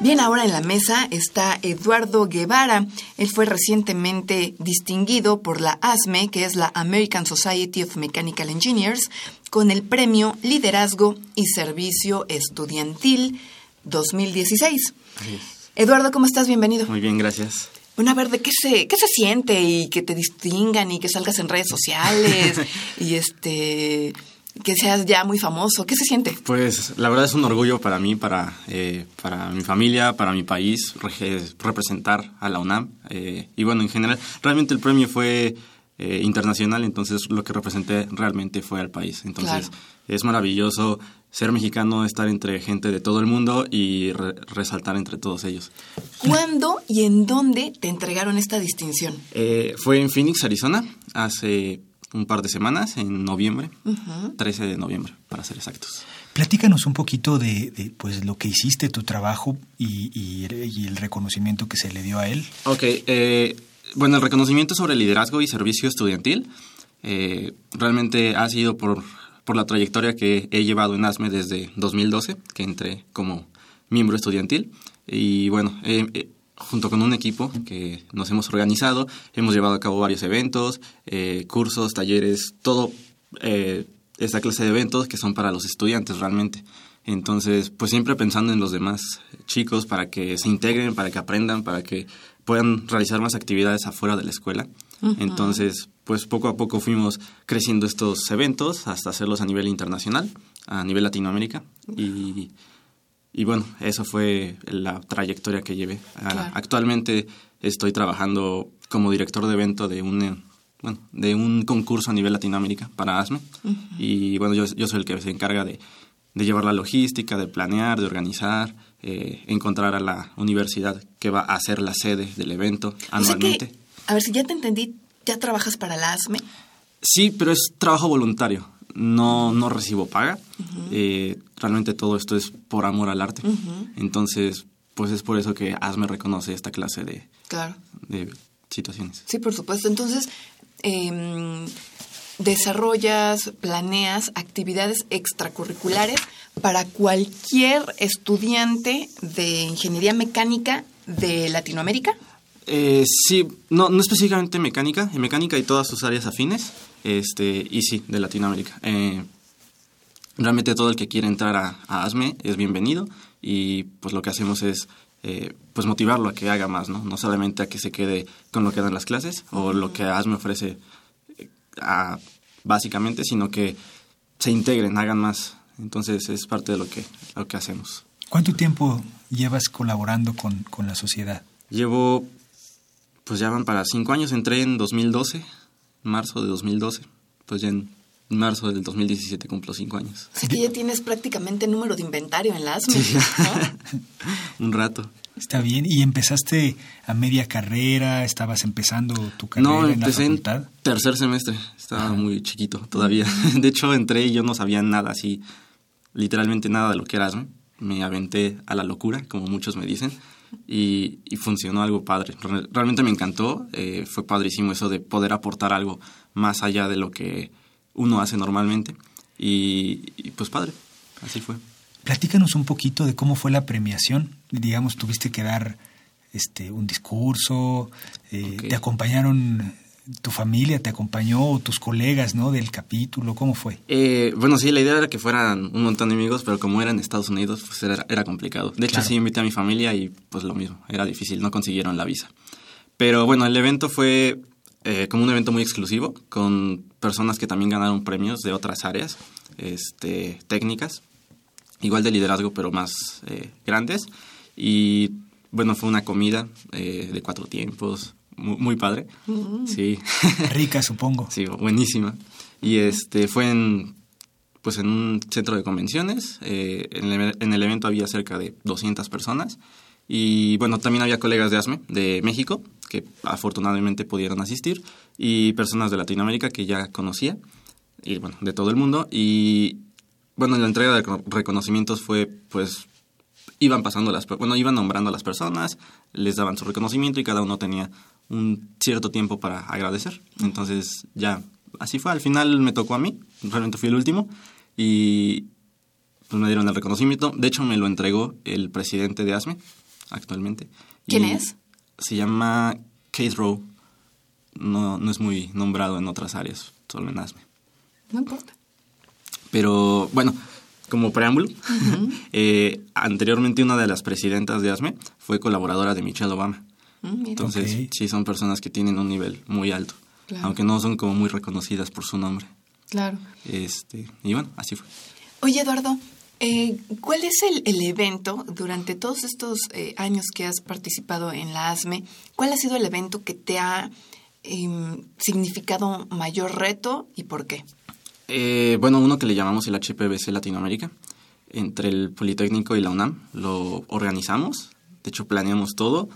Bien, ahora en la mesa está Eduardo Guevara. Él fue recientemente distinguido por la ASME, que es la American Society of Mechanical Engineers, con el premio Liderazgo y Servicio Estudiantil 2016. Eduardo, ¿cómo estás? Bienvenido. Muy bien, gracias. Bueno, a ver, ¿de qué se, qué se siente y que te distingan y que salgas en redes sociales y este que seas ya muy famoso? ¿Qué se siente? Pues la verdad es un orgullo para mí, para, eh, para mi familia, para mi país, representar a la UNAM. Eh, y bueno, en general, realmente el premio fue eh, internacional, entonces lo que representé realmente fue al país. Entonces es maravilloso ser mexicano, estar entre gente de todo el mundo y resaltar entre todos ellos. ¿Cuándo y en dónde te entregaron esta distinción? fue en Phoenix, Arizona, hace un par de semanas, en noviembre, 13 de noviembre, para ser exactos. Platícanos un poquito de, pues, lo que hiciste, tu trabajo y, el reconocimiento que se le dio a él. Ok, eh, bueno, el reconocimiento sobre liderazgo y servicio estudiantil eh, realmente ha sido por, por la trayectoria que he llevado en ASME desde 2012, que entré como miembro estudiantil. Y bueno, eh, junto con un equipo que nos hemos organizado, hemos llevado a cabo varios eventos, eh, cursos, talleres, todo eh, esta clase de eventos que son para los estudiantes realmente. Entonces, pues siempre pensando en los demás chicos para que se integren, para que aprendan, para que puedan realizar más actividades afuera de la escuela. Entonces, pues poco a poco fuimos creciendo estos eventos hasta hacerlos a nivel internacional, a nivel Latinoamérica. Y y bueno, eso fue la trayectoria que llevé. Ah, actualmente estoy trabajando como director de evento de un, bueno, de un concurso a nivel Latinoamérica para ASME. Y bueno, yo, yo, soy el que se encarga de, de, llevar la logística, de planear, de organizar, eh, encontrar a la universidad que va a ser la sede del evento anualmente. a ver, si ya te entendí, ¿ya trabajas para la ASME? Sí, pero es trabajo voluntario no, no recibo paga. Eh, realmente todo esto es por amor al arte. Entonces, pues es por eso que ASME reconoce esta clase de, de situaciones. Sí, por supuesto. Entonces, em, desarrollas, planeas actividades extracurriculares para cualquier estudiante de ingeniería mecánica de Latinoamérica. Eh, sí, no, no específicamente mecánica, en mecánica y todas sus áreas afines, este, y sí, de Latinoamérica. Eh, realmente todo el que quiere entrar a, ASME es bienvenido y pues lo que hacemos es eh, pues motivarlo a que haga más, ¿no? No solamente a que se quede con lo que dan las clases o lo que ASME ofrece eh, básicamente, sino que se integren, hagan más. Entonces es parte de lo que, lo que hacemos. ¿Cuánto tiempo llevas colaborando con, con la sociedad? Llevo, pues ya van para cinco años, entré en 2012, marzo de 2012, pues ya en marzo del 2017 cumplo cinco años. O sea que ya tienes prácticamente número de inventario en la ASME, ¿no? Un rato. Está bien. ¿Y empezaste a media carrera? ¿Estabas empezando tu carrera No, en la empecé en facultad? tercer semestre, estaba muy chiquito todavía. De hecho, entré y yo no sabía nada así, literalmente nada de lo que era ASME. Me aventé a la locura, como muchos me dicen, y, y funcionó algo padre. Re- Realmente me encantó, eh, fue padrísimo eso de poder aportar algo más allá de lo que uno hace normalmente. Y, y pues padre, así fue. Platícanos un poquito de cómo fue la premiación. Digamos, tuviste que dar este un discurso, eh, te acompañaron tu familia, te acompañó o tus colegas, ¿no? Del capítulo, ¿cómo fue? Eh, bueno, sí, la idea era que fueran un montón de amigos, pero como era en Estados Unidos, pues era, era complicado. De hecho, Claro. sí invité a mi familia y pues lo mismo, era difícil, no consiguieron la visa. Pero bueno, el evento fue eh, como un evento muy exclusivo, con personas que también ganaron premios de otras áreas este, técnicas, igual de liderazgo, pero más eh, grandes. Y bueno, fue una comida eh, de cuatro tiempos, muy, muy padre. Sí. Rica, supongo. Sí, buenísima. Y este fue en pues en un centro de convenciones. eh, en, el, en el evento había cerca de 200 personas. Y bueno, también había colegas de ASME de México que afortunadamente pudieron asistir y personas de Latinoamérica que ya conocía y bueno, de todo el mundo. Y bueno, la entrega de reco- reconocimientos fue pues iban pasando las, bueno, iban nombrando a las personas, les daban su reconocimiento y cada uno tenía un cierto tiempo para agradecer. Entonces, ya, así fue. Al final me tocó a mí, realmente fui el último y pues me dieron el reconocimiento. De hecho, me lo entregó el presidente de ASME actualmente. ¿Quién Y es? Se llama Keith Rowe. No, no es muy nombrado en otras áreas, solo en ASME. No importa. Pero bueno, como preámbulo, eh, anteriormente una de las presidentas de ASME fue colaboradora de Michelle Obama. Mm. Entonces, sí, son personas que tienen un nivel muy alto, Claro. aunque no son como muy reconocidas por su nombre. Claro. Este, y bueno, así fue. Oye, Eduardo, eh, ¿cuál es el, el evento durante todos estos eh, años que has participado en la ASME? ¿Cuál ha sido el evento que te ha em, significado mayor reto y por qué? Eh, bueno, uno que le llamamos el HPBC Latinoamérica, entre el Politécnico y la UNAM, lo organizamos, de hecho planeamos todo,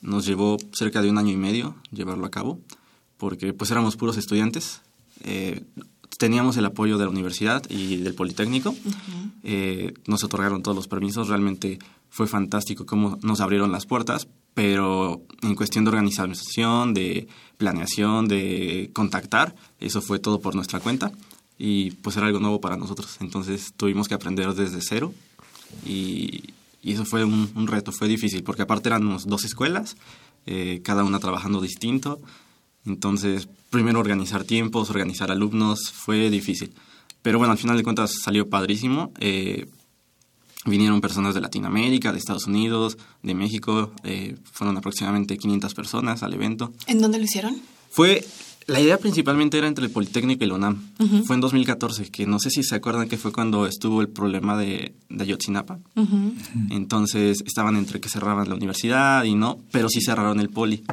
nos llevó cerca de un año y medio llevarlo a cabo, porque pues éramos puros estudiantes, eh, teníamos el apoyo de la universidad y del Politécnico, eh, nos otorgaron todos los permisos, realmente fue fantástico cómo nos abrieron las puertas, pero en cuestión de organización, de planeación, de contactar, eso fue todo por nuestra cuenta. Y pues era algo nuevo para nosotros, entonces tuvimos que aprender desde cero y, y eso fue un, un reto, fue difícil, porque aparte éramos dos escuelas, eh, cada una trabajando distinto, entonces primero organizar tiempos, organizar alumnos, fue difícil. Pero bueno, al final de cuentas salió padrísimo. eh, vinieron personas de Latinoamérica, de Estados Unidos, de México, eh, fueron aproximadamente 500 personas al evento. ¿En dónde lo hicieron? Fue, la idea principalmente era entre el Politécnico y la UNAM. Fue en 2014, que no sé si se acuerdan que fue cuando estuvo el problema de, de Ayotzinapa. Entonces estaban entre que cerraban la universidad y no, pero sí cerraron el poli.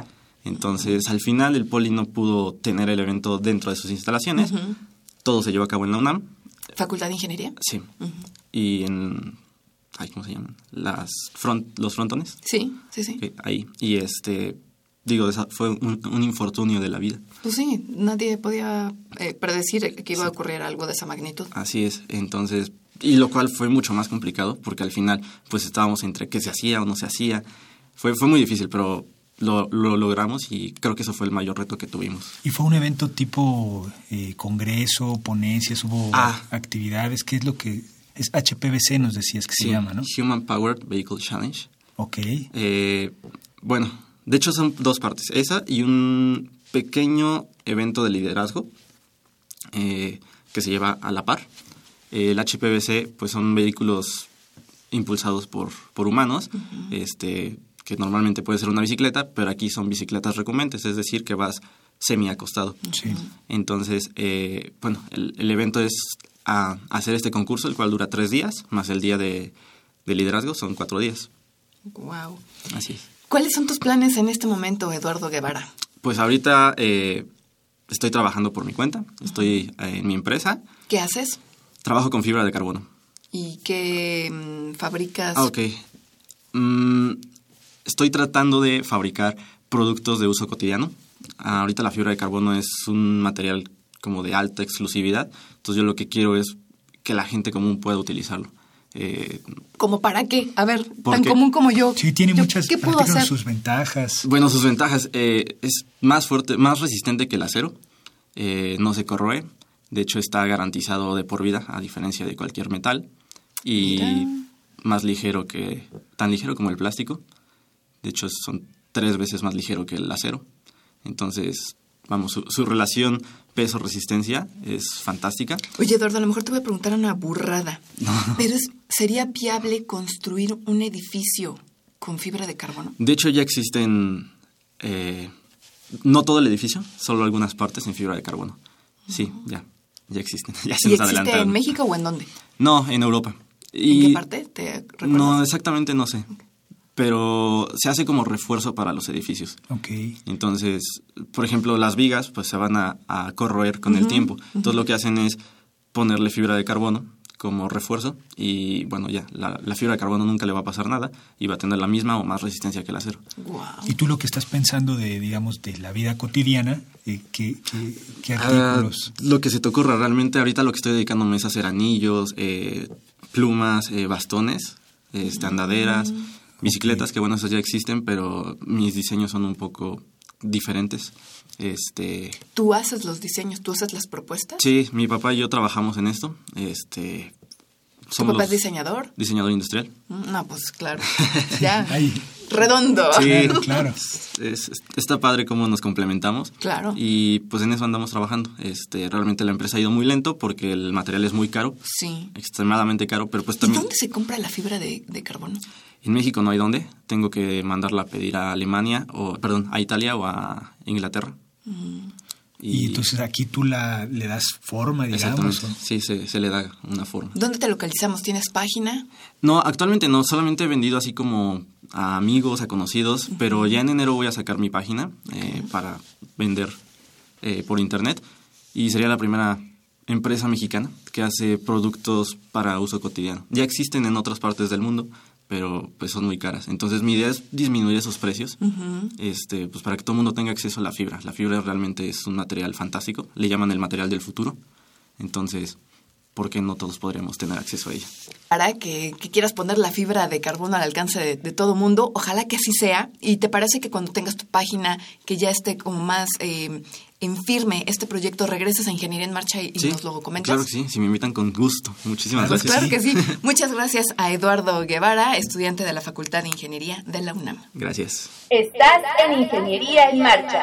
Entonces al final el poli no pudo tener el evento dentro de sus instalaciones. Todo se llevó a cabo en la UNAM. ¿Facultad de Ingeniería? Sí. Y en... ay, ¿Cómo se llaman? Las front, los frontones. Sí, sí, sí. Ahí. Y este... Digo, esa- fue un, un infortunio de la vida. Pues sí, nadie podía eh, predecir que iba a ocurrir algo de esa magnitud. Así es. Entonces, y lo cual fue mucho más complicado porque al final pues estábamos entre qué se hacía o no se hacía. Fue, fue muy difícil, pero lo, lo logramos y creo que eso fue el mayor reto que tuvimos. ¿Y fue un evento tipo eh, congreso, ponencias, hubo Ah. actividades? ¿Qué es lo que es HPVC nos decías que se llama, no? Human Powered Vehicle Challenge. Ok. Eh, bueno, de hecho son dos partes. Esa y un pequeño evento de liderazgo eh, que se lleva a la par. Eh, el HPVC pues son vehículos impulsados por, por humanos, este, que normalmente puede ser una bicicleta, pero aquí son bicicletas recumbentes, es decir, que vas semi acostado. Sí. Entonces, eh, bueno, el, el evento es a hacer este concurso, el cual dura tres días, más el día de, de liderazgo son cuatro días. Wow. Así es. ¿Cuáles son tus planes en este momento, Eduardo Guevara? Pues ahorita eh, estoy trabajando por mi cuenta, estoy en mi empresa, ¿Qué haces? trabajo con fibra de carbono. ¿Y qué mm, fabricas? Ah, ok. Mm, estoy tratando de fabricar productos de uso cotidiano. Ah, ahorita la fibra de carbono es un material como de alta exclusividad, entonces yo lo que quiero es que la gente común pueda utilizarlo. Eh, ¿Como para qué? A ver, tan común como yo. Sí, tiene yo, muchas, ¿Qué puedo hacer? sus ventajas. bueno, sus ventajas eh, es más fuerte, más resistente que el acero, eh, no se corroe, de hecho está garantizado de por vida, a diferencia de cualquier metal, y más ligero que, tan ligero como el plástico, de hecho son tres veces más ligero que el acero, entonces, vamos, su, su relación peso-resistencia es fantástica. Oye, Eduardo, a lo mejor te voy a preguntar una burrada. Pero es, ¿sería viable construir un edificio con fibra de carbono? De hecho, ya existen, eh, no todo el edificio, solo algunas partes en fibra de carbono. Sí, ya, ya existen. Ya se ¿Y nos existe adelantaron. en México o en dónde? No, en Europa. ¿En Y- qué parte? ¿Te recuerdas? No, exactamente no sé. Pero se hace como refuerzo para los edificios. Ok. Entonces, por ejemplo, las vigas pues se van a, a corroer con el tiempo. Entonces lo que hacen es ponerle fibra de carbono como refuerzo y bueno, ya, la, la fibra de carbono nunca le va a pasar nada y va a tener la misma o más resistencia que el acero. Guau. Y tú lo que estás pensando de, digamos, de la vida cotidiana, eh, ¿qué, qué, qué Ah, artículos? lo que se te ocurra, realmente ahorita lo que estoy dedicándome es a hacer anillos, eh, plumas, eh, bastones, este, andaderas, bicicletas, que bueno, esas ya existen, pero mis diseños son un poco diferentes. Este, ¿Tú haces los diseños? ¿Tú haces las propuestas? sí, mi papá y yo trabajamos en esto. Este, ¿Tu papá es diseñador? diseñador industrial. Mm, No, pues claro. Ya. Ay. Redondo. Sí, claro. Es- es- está padre cómo nos complementamos. Claro. Y pues en eso andamos trabajando. Este, realmente la empresa ha ido muy lento porque el material es muy caro. Sí. extremadamente caro, pero pues ¿Y también dónde se compra la fibra de, de carbono? En México no hay dónde. Tengo que mandarla a pedir a Alemania, o perdón, a Italia o a Inglaterra. Y, entonces aquí tú la, le das forma, digamos. Exactamente. Sí, se, se le da una forma. ¿Dónde te localizamos? ¿Tienes página? No, actualmente no, solamente he vendido así como a amigos, a conocidos, pero ya en enero voy a sacar mi página eh, para vender eh, por internet y sería la primera empresa mexicana que hace productos para uso cotidiano. Ya existen en otras partes del mundo, pero pues son muy caras. Entonces mi idea es disminuir esos precios, este, pues para que todo el mundo tenga acceso a la fibra. La fibra realmente es un material fantástico, le llaman el material del futuro. Entonces, ¿por qué no todos podríamos tener acceso a ella? Para que, que quieras poner la fibra de carbono al alcance de, de todo mundo, ojalá que así sea. ¿Y te parece que cuando tengas tu página, que ya esté como más eh, en firme este proyecto, regreses a Ingeniería en Marcha y, y Sí, nos lo comentas? Claro que sí, si me invitan con gusto. Muchísimas Pues gracias. claro que sí. Muchas gracias a Eduardo Guevara, estudiante de la Facultad de Ingeniería de la UNAM. Gracias. Estás en Ingeniería en Marcha.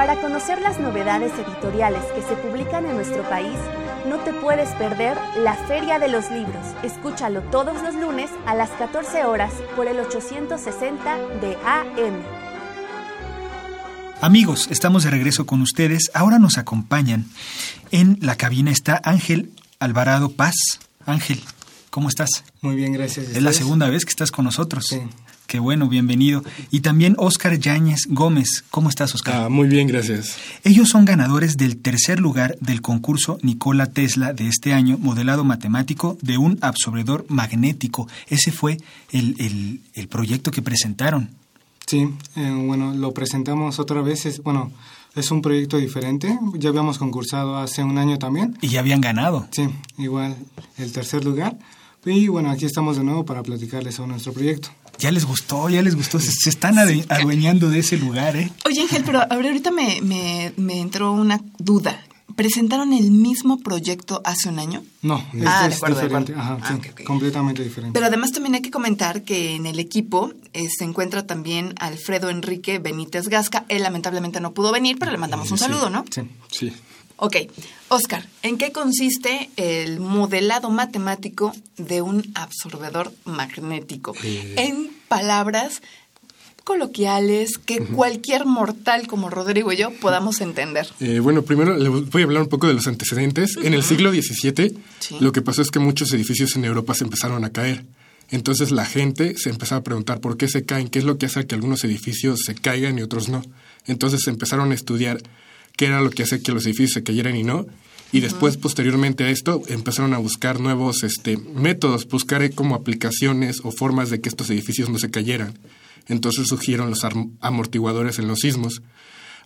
Para conocer las novedades editoriales que se publican en nuestro país, no te puedes perder la Feria de los Libros. Escúchalo todos los lunes a las 14 horas por el 860 de AM. Amigos, estamos de regreso con ustedes. Ahora nos acompañan. En la cabina está Ángel Alvarado Paz. Ángel, ¿cómo estás? Muy bien, gracias. ¿Y Es la segunda vez que estás con nosotros. Sí. Qué bueno, bienvenido. Y también Óscar Yáñez Gómez. ¿Cómo estás, Óscar? Ah, muy bien, gracias. Ellos son ganadores del tercer lugar del concurso Nikola Tesla de este año, modelado matemático de un absorbedor magnético. Ese fue el, el- el proyecto que presentaron. Sí, eh, bueno, lo presentamos otra vez. Es, bueno, es un proyecto diferente. Ya habíamos concursado hace un año también. Y ya habían ganado. Sí, igual el tercer lugar. Y bueno, aquí estamos de nuevo para platicarles sobre nuestro proyecto. Ya les gustó, ya les gustó. Se, se están adueñando de ese lugar, ¿eh? Oye, Ángel, pero a ver, ahorita me, me, me entró una duda. ¿presentaron el mismo proyecto hace un año? No, este Ah, de es acuerdo, de diferente. acuerdo. Ajá, Ah, sí, completamente diferente. Pero además también hay que comentar que en el equipo eh, se encuentra también Alfredo Enrique Benítez Gasca. Él lamentablemente no pudo venir, pero le mandamos un Sí, saludo, ¿no? Sí. Sí. Ok, Oscar, ¿en qué consiste el modelado matemático de un absorbedor magnético? Eh. En palabras coloquiales que cualquier mortal como Rodrigo y yo podamos entender. Eh, bueno, primero le voy a hablar un poco de los antecedentes. En el siglo XVII, Sí. lo que pasó es que muchos edificios en Europa se empezaron a caer. Entonces la gente se empezaba a preguntar por qué se caen, qué es lo que hace que algunos edificios se caigan y otros no. Entonces empezaron a estudiar qué era lo que hace que los edificios se cayeran y no. Y después, posteriormente a esto, empezaron a buscar nuevos este, métodos, buscar eh, como aplicaciones o formas de que estos edificios no se cayeran. Entonces surgieron los amortiguadores en los sismos.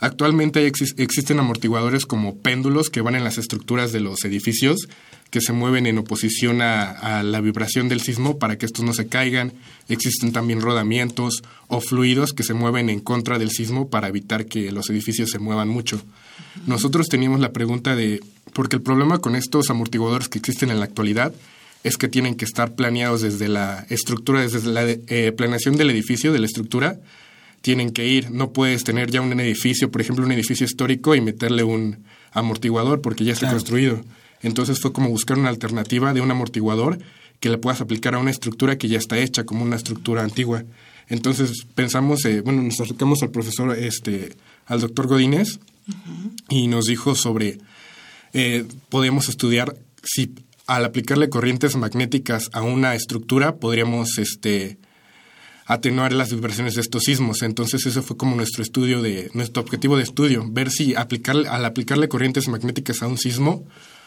Actualmente exis- existen amortiguadores como péndulos que van en las estructuras de los edificios, que se mueven en oposición a, a la vibración del sismo para que estos no se caigan. Existen también rodamientos o fluidos que se mueven en contra del sismo para evitar que los edificios se muevan mucho. Nosotros teníamos la pregunta de, porque el problema con estos amortiguadores que existen en la actualidad es que tienen que estar planeados desde la estructura, desde la eh, planeación del edificio, de la estructura, tienen que ir. No puedes tener ya un edificio, por ejemplo, un edificio histórico y meterle un amortiguador porque ya está Claro. construido. Entonces fue como buscar una alternativa de un amortiguador que le puedas aplicar a una estructura que ya está hecha como una estructura antigua. Entonces pensamos, eh, bueno, nos acercamos al profesor, este, al doctor Godínez y nos dijo sobre eh, podemos estudiar si al aplicarle corrientes magnéticas a una estructura podríamos este atenuar las vibraciones de estos sismos. Entonces ese fue como nuestro estudio de nuestro objetivo de estudio, ver si aplicar al aplicarle corrientes magnéticas a un sismo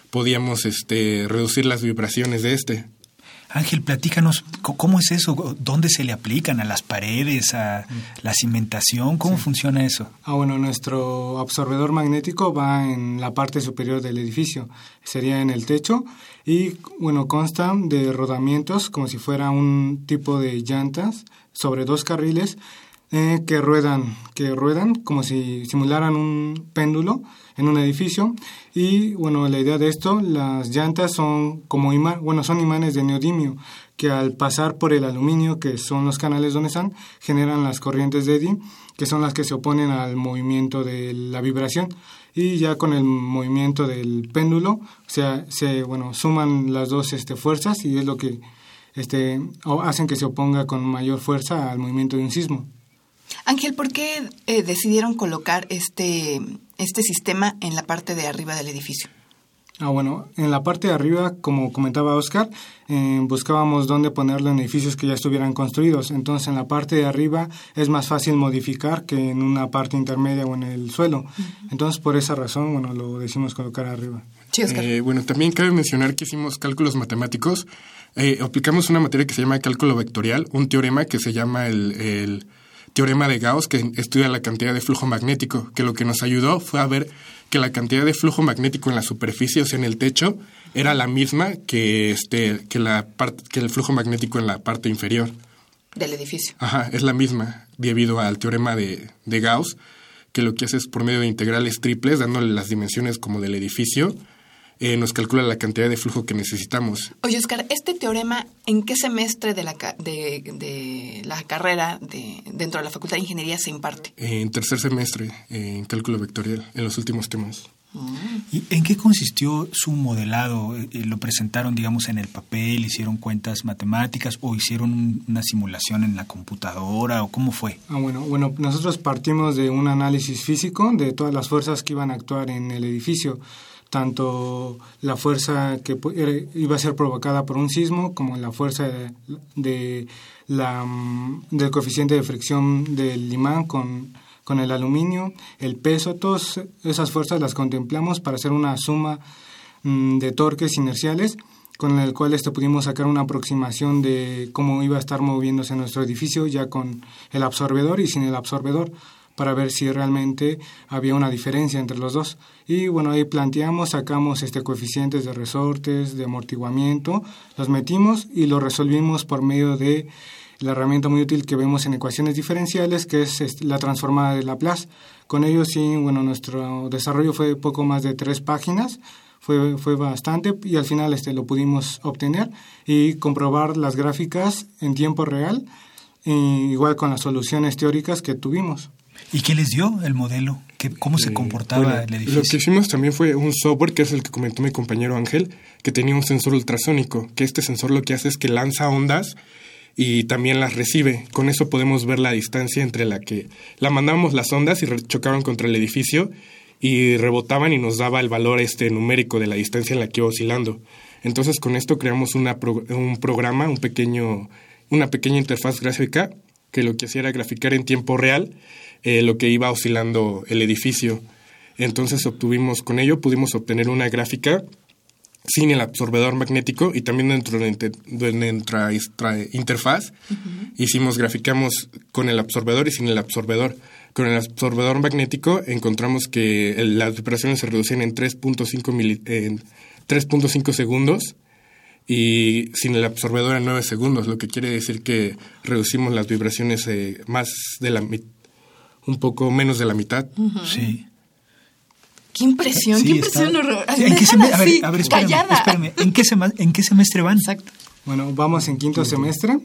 podíamos este reducir las vibraciones de este. Ángel, platícanos, ¿cómo es eso? ¿Dónde se le aplican? ¿A las paredes? ¿A la cimentación? ¿Cómo funciona eso? Ah, bueno, nuestro absorbedor magnético va en la parte superior del edificio, sería en el techo y, bueno, consta de rodamientos como si fuera un tipo de llantas sobre dos carriles eh, que ruedan, que ruedan como si simularan un péndulo en un edificio. Y bueno la idea de esto las llantas son como imán bueno son imanes de neodimio que al pasar por el aluminio que son los canales donde están generan las corrientes de Eddy que son las que se oponen al movimiento de la vibración. Y ya con el movimiento del péndulo o sea se bueno suman las dos este fuerzas y es lo que este hacen que se oponga con mayor fuerza al movimiento de un sismo Ángel, ¿por qué eh, decidieron colocar este, este sistema en la parte de arriba del edificio? Ah, bueno, en la parte de arriba, como comentaba Oscar, eh, buscábamos dónde ponerlo en edificios que ya estuvieran construidos. Entonces, en la parte de arriba es más fácil modificar que en una parte intermedia o en el suelo. Entonces, por esa razón, bueno, lo decimos colocar arriba. Sí, Oscar. Eh, bueno, también cabe mencionar que hicimos cálculos matemáticos. Eh, aplicamos una materia que se llama cálculo vectorial, un teorema que se llama el, el teorema de Gauss, que estudia la cantidad de flujo magnético, que lo que nos ayudó fue a ver que la cantidad de flujo magnético en la superficie, o sea, en el techo, era la misma que, este, que, la que el flujo magnético en la parte inferior. Del edificio. Ajá, es la misma debido al teorema de, de Gauss, que lo que hace es por medio de integrales triples, dándole las dimensiones como del edificio, eh, nos calcula la cantidad de flujo que necesitamos. Oye, Oscar, ¿este teorema en qué semestre de la, ca- de, de la carrera de, dentro de la Facultad de Ingeniería se imparte? Eh, en tercer semestre, eh, en cálculo vectorial, en los últimos temas. ¿Y en qué consistió su modelado? Eh, ¿Lo presentaron, digamos, en el papel? ¿Hicieron cuentas matemáticas o hicieron un- una simulación en la computadora? ¿O cómo fue? Ah, bueno, bueno, nosotros partimos de un análisis físico de todas las fuerzas que iban a actuar en el edificio, tanto la fuerza que era- iba a ser provocada por un sismo como la fuerza de, de la, mm, del coeficiente de fricción del imán con, con el aluminio, el peso, todas esas fuerzas las contemplamos para hacer una suma mm, de torques inerciales con el cual este pudimos sacar una aproximación de cómo iba a estar moviéndose nuestro edificio ya con el absorbedor y sin el absorbedor para ver si realmente había una diferencia entre los dos. Y bueno, ahí planteamos, sacamos este coeficientes de resortes, de amortiguamiento, los metimos y lo resolvimos por medio de la herramienta muy útil que vemos en ecuaciones diferenciales, que es la transformada de Laplace. Con ello sí, bueno, nuestro desarrollo fue poco más de tres páginas, fue, fue bastante y al final este, lo pudimos obtener y comprobar las gráficas en tiempo real, igual con las soluciones teóricas que tuvimos. ¿Y qué les dio el modelo? ¿Qué, ¿Cómo se comportaba el edificio? Lo que hicimos también fue un software, que es el que comentó mi compañero Ángel, que tenía un sensor ultrasónico, que este sensor lo que hace es que lanza ondas y también las recibe. Con eso podemos ver la distancia entre la que la mandamos las ondas y chocaban contra el edificio y rebotaban y nos daba el valor este numérico de la distancia en la que iba oscilando. Entonces con esto creamos una un programa, un pequeño, una pequeña interfaz gráfica que lo que hacía era graficar en tiempo real eh, lo que iba oscilando el edificio. Entonces obtuvimos con ello, pudimos obtener una gráfica sin el absorbedor magnético y también dentro de, nuestra interfaz hicimos, graficamos con el absorbedor y sin el absorbedor. Con el absorbedor magnético encontramos que las vibraciones se reducían en 3.5 segundos y sin el absorbedor en 9 segundos, lo que quiere decir que reducimos las vibraciones eh, más de la un poco menos de la mitad. Sí. Qué impresión, qué impresión. ¿En qué a ver, a ver espérame, ¿En qué, ¿En qué semestre van? Exacto. Bueno, vamos en quinto semestre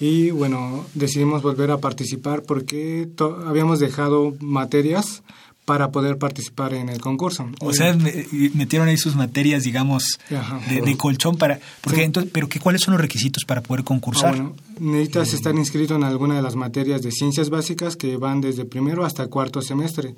y bueno, decidimos volver a participar porque habíamos dejado materias para poder participar en el concurso. O sea, metieron ahí sus materias, digamos, de, colchón para... Porque entonces, ¿Pero qué, cuáles son los requisitos para poder concursar? Ah, bueno, necesitas estar inscrito en alguna de las materias de ciencias básicas que van desde primero hasta cuarto semestre.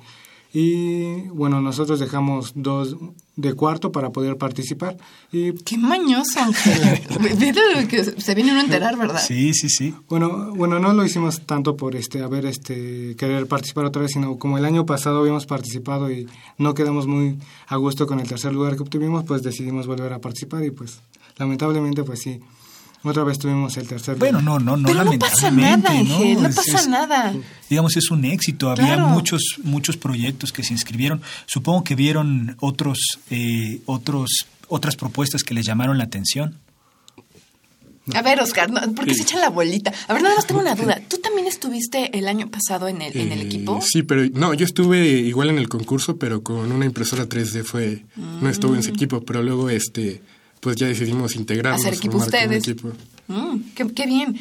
Y bueno, nosotros dejamos dos de cuarto para poder participar. Y, ¡Qué mañoso, Ángel! que se vienen a enterar, ¿verdad? Sí, sí, sí. Bueno, bueno, no lo hicimos tanto por este, haber este, querer participar otra vez, sino como el año pasado habíamos participado y no quedamos muy a gusto con el tercer lugar que obtuvimos, pues decidimos volver a participar y pues lamentablemente pues sí otra vez tuvimos el tercer Bueno, no, no, no, Pero no pasa nada, Ángel, no, pasa nada. Digamos, es un éxito. Había muchos, muchos proyectos que se inscribieron. Supongo que vieron otros, eh, otros, otras propuestas que les llamaron la atención. A ver, Oscar, ¿por qué se echa la bolita? A ver, nada más tengo una duda. ¿Tú también estuviste el año pasado en el, en el equipo? Sí, pero no, yo estuve igual en el concurso, pero con una impresora 3D fue, no estuve en ese mm. equipo, pero luego este pues ya decidimos integrarnos. Hacer equipo ustedes. Mm, qué, bien.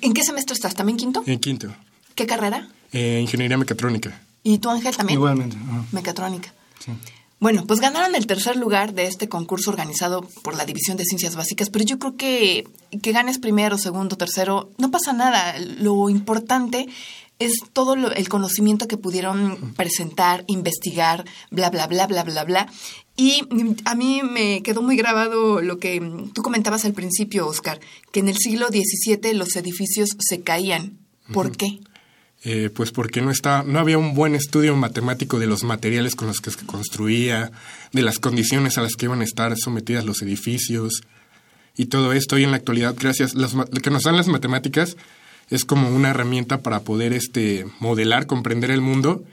¿En qué semestre estás? ¿También quinto? En quinto. ¿Qué carrera? Eh, ingeniería mecatrónica. ¿Y tú, Ángel, también? Igualmente. Mecatrónica. Sí. Bueno, pues ganaron el tercer lugar de este concurso organizado por la División de Ciencias Básicas, pero yo creo que que ganes primero, segundo, tercero, no pasa nada. Lo importante es todo el conocimiento que pudieron presentar, investigar, bla, bla, bla, bla, bla, bla. Y a mí me quedó muy grabado lo que tú comentabas al principio, Oscar, que en el siglo XVII los edificios se caían. ¿Por qué? Eh, pues porque no, está, no había un buen estudio matemático de los materiales con los que se construía, de las condiciones a las que iban a estar sometidas los edificios y todo esto. Y en la actualidad, gracias, las, lo que nos dan las matemáticas es como una herramienta para poder este, modelar, comprender el mundo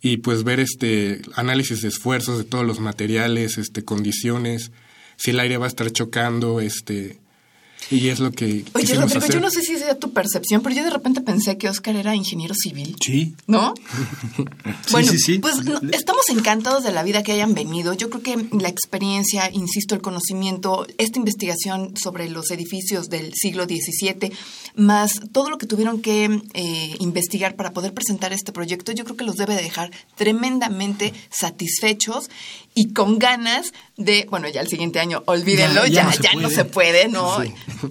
y pues ver este análisis de esfuerzos de todos los materiales, este, condiciones, si el aire va a estar chocando, este, y es lo que. Oye, Rodrigo, yo no sé si sea tu percepción, pero yo de repente pensé que Oscar era ingeniero civil. Sí. ¿No? bueno, sí, sí, pues estamos encantados de la vida que hayan venido. Yo creo que la experiencia, insisto, el conocimiento, esta investigación sobre los edificios del siglo XVII, más todo lo que tuvieron que eh, investigar para poder presentar este proyecto, yo creo que los debe dejar tremendamente satisfechos y con ganas de, bueno, ya el siguiente año, olvídenlo, ya, ya, no, se puede, ¿no?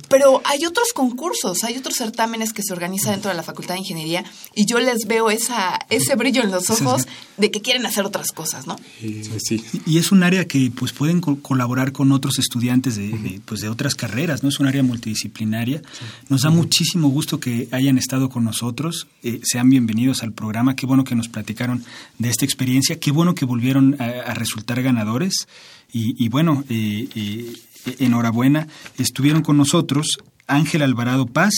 Pero hay otros concursos, hay otros certámenes que se organizan dentro de la Facultad de Ingeniería y yo les veo esa, ese brillo en los ojos de que quieren hacer otras cosas, ¿no? Sí. Y es un área que pues pueden colaborar con otros estudiantes de, pues, de otras carreras, ¿no? Es un área multidisciplinaria. Nos da muchísimo gusto que hayan estado con nosotros, eh, sean bienvenidos al programa, qué bueno que nos platicaron de esta experiencia, qué bueno que volvieron a, resultar ganadores y, bueno, eh, eh, enhorabuena, estuvieron con nosotros Ángel Alvarado Paz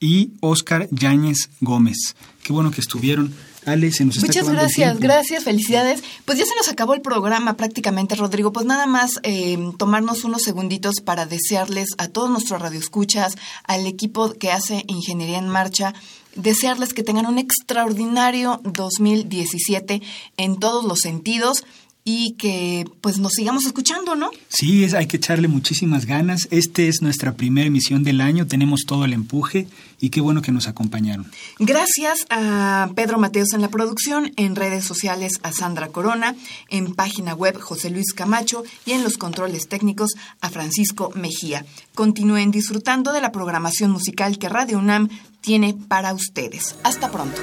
y Óscar Yáñez Gómez. Qué bueno que estuvieron. Ale, se nos está Muchas gracias, gracias, felicidades. Pues ya se nos acabó el programa prácticamente, Rodrigo. Pues nada más eh, tomarnos unos segunditos para desearles a todos nuestros radioescuchas, al equipo que hace Ingeniería en Marcha, desearles que tengan un extraordinario 2017 en todos los sentidos y que pues nos sigamos escuchando, ¿no? Sí, es, hay que echarle muchísimas ganas. Este es nuestra primera emisión del año, tenemos todo el empuje y qué bueno que nos acompañaron. Gracias a Pedro Mateos en la producción, en redes sociales a Sandra Corona, en página web José Luis Camacho y en los controles técnicos a Francisco Mejía. Continúen disfrutando de la programación musical que Radio UNAM tiene para ustedes. Hasta pronto.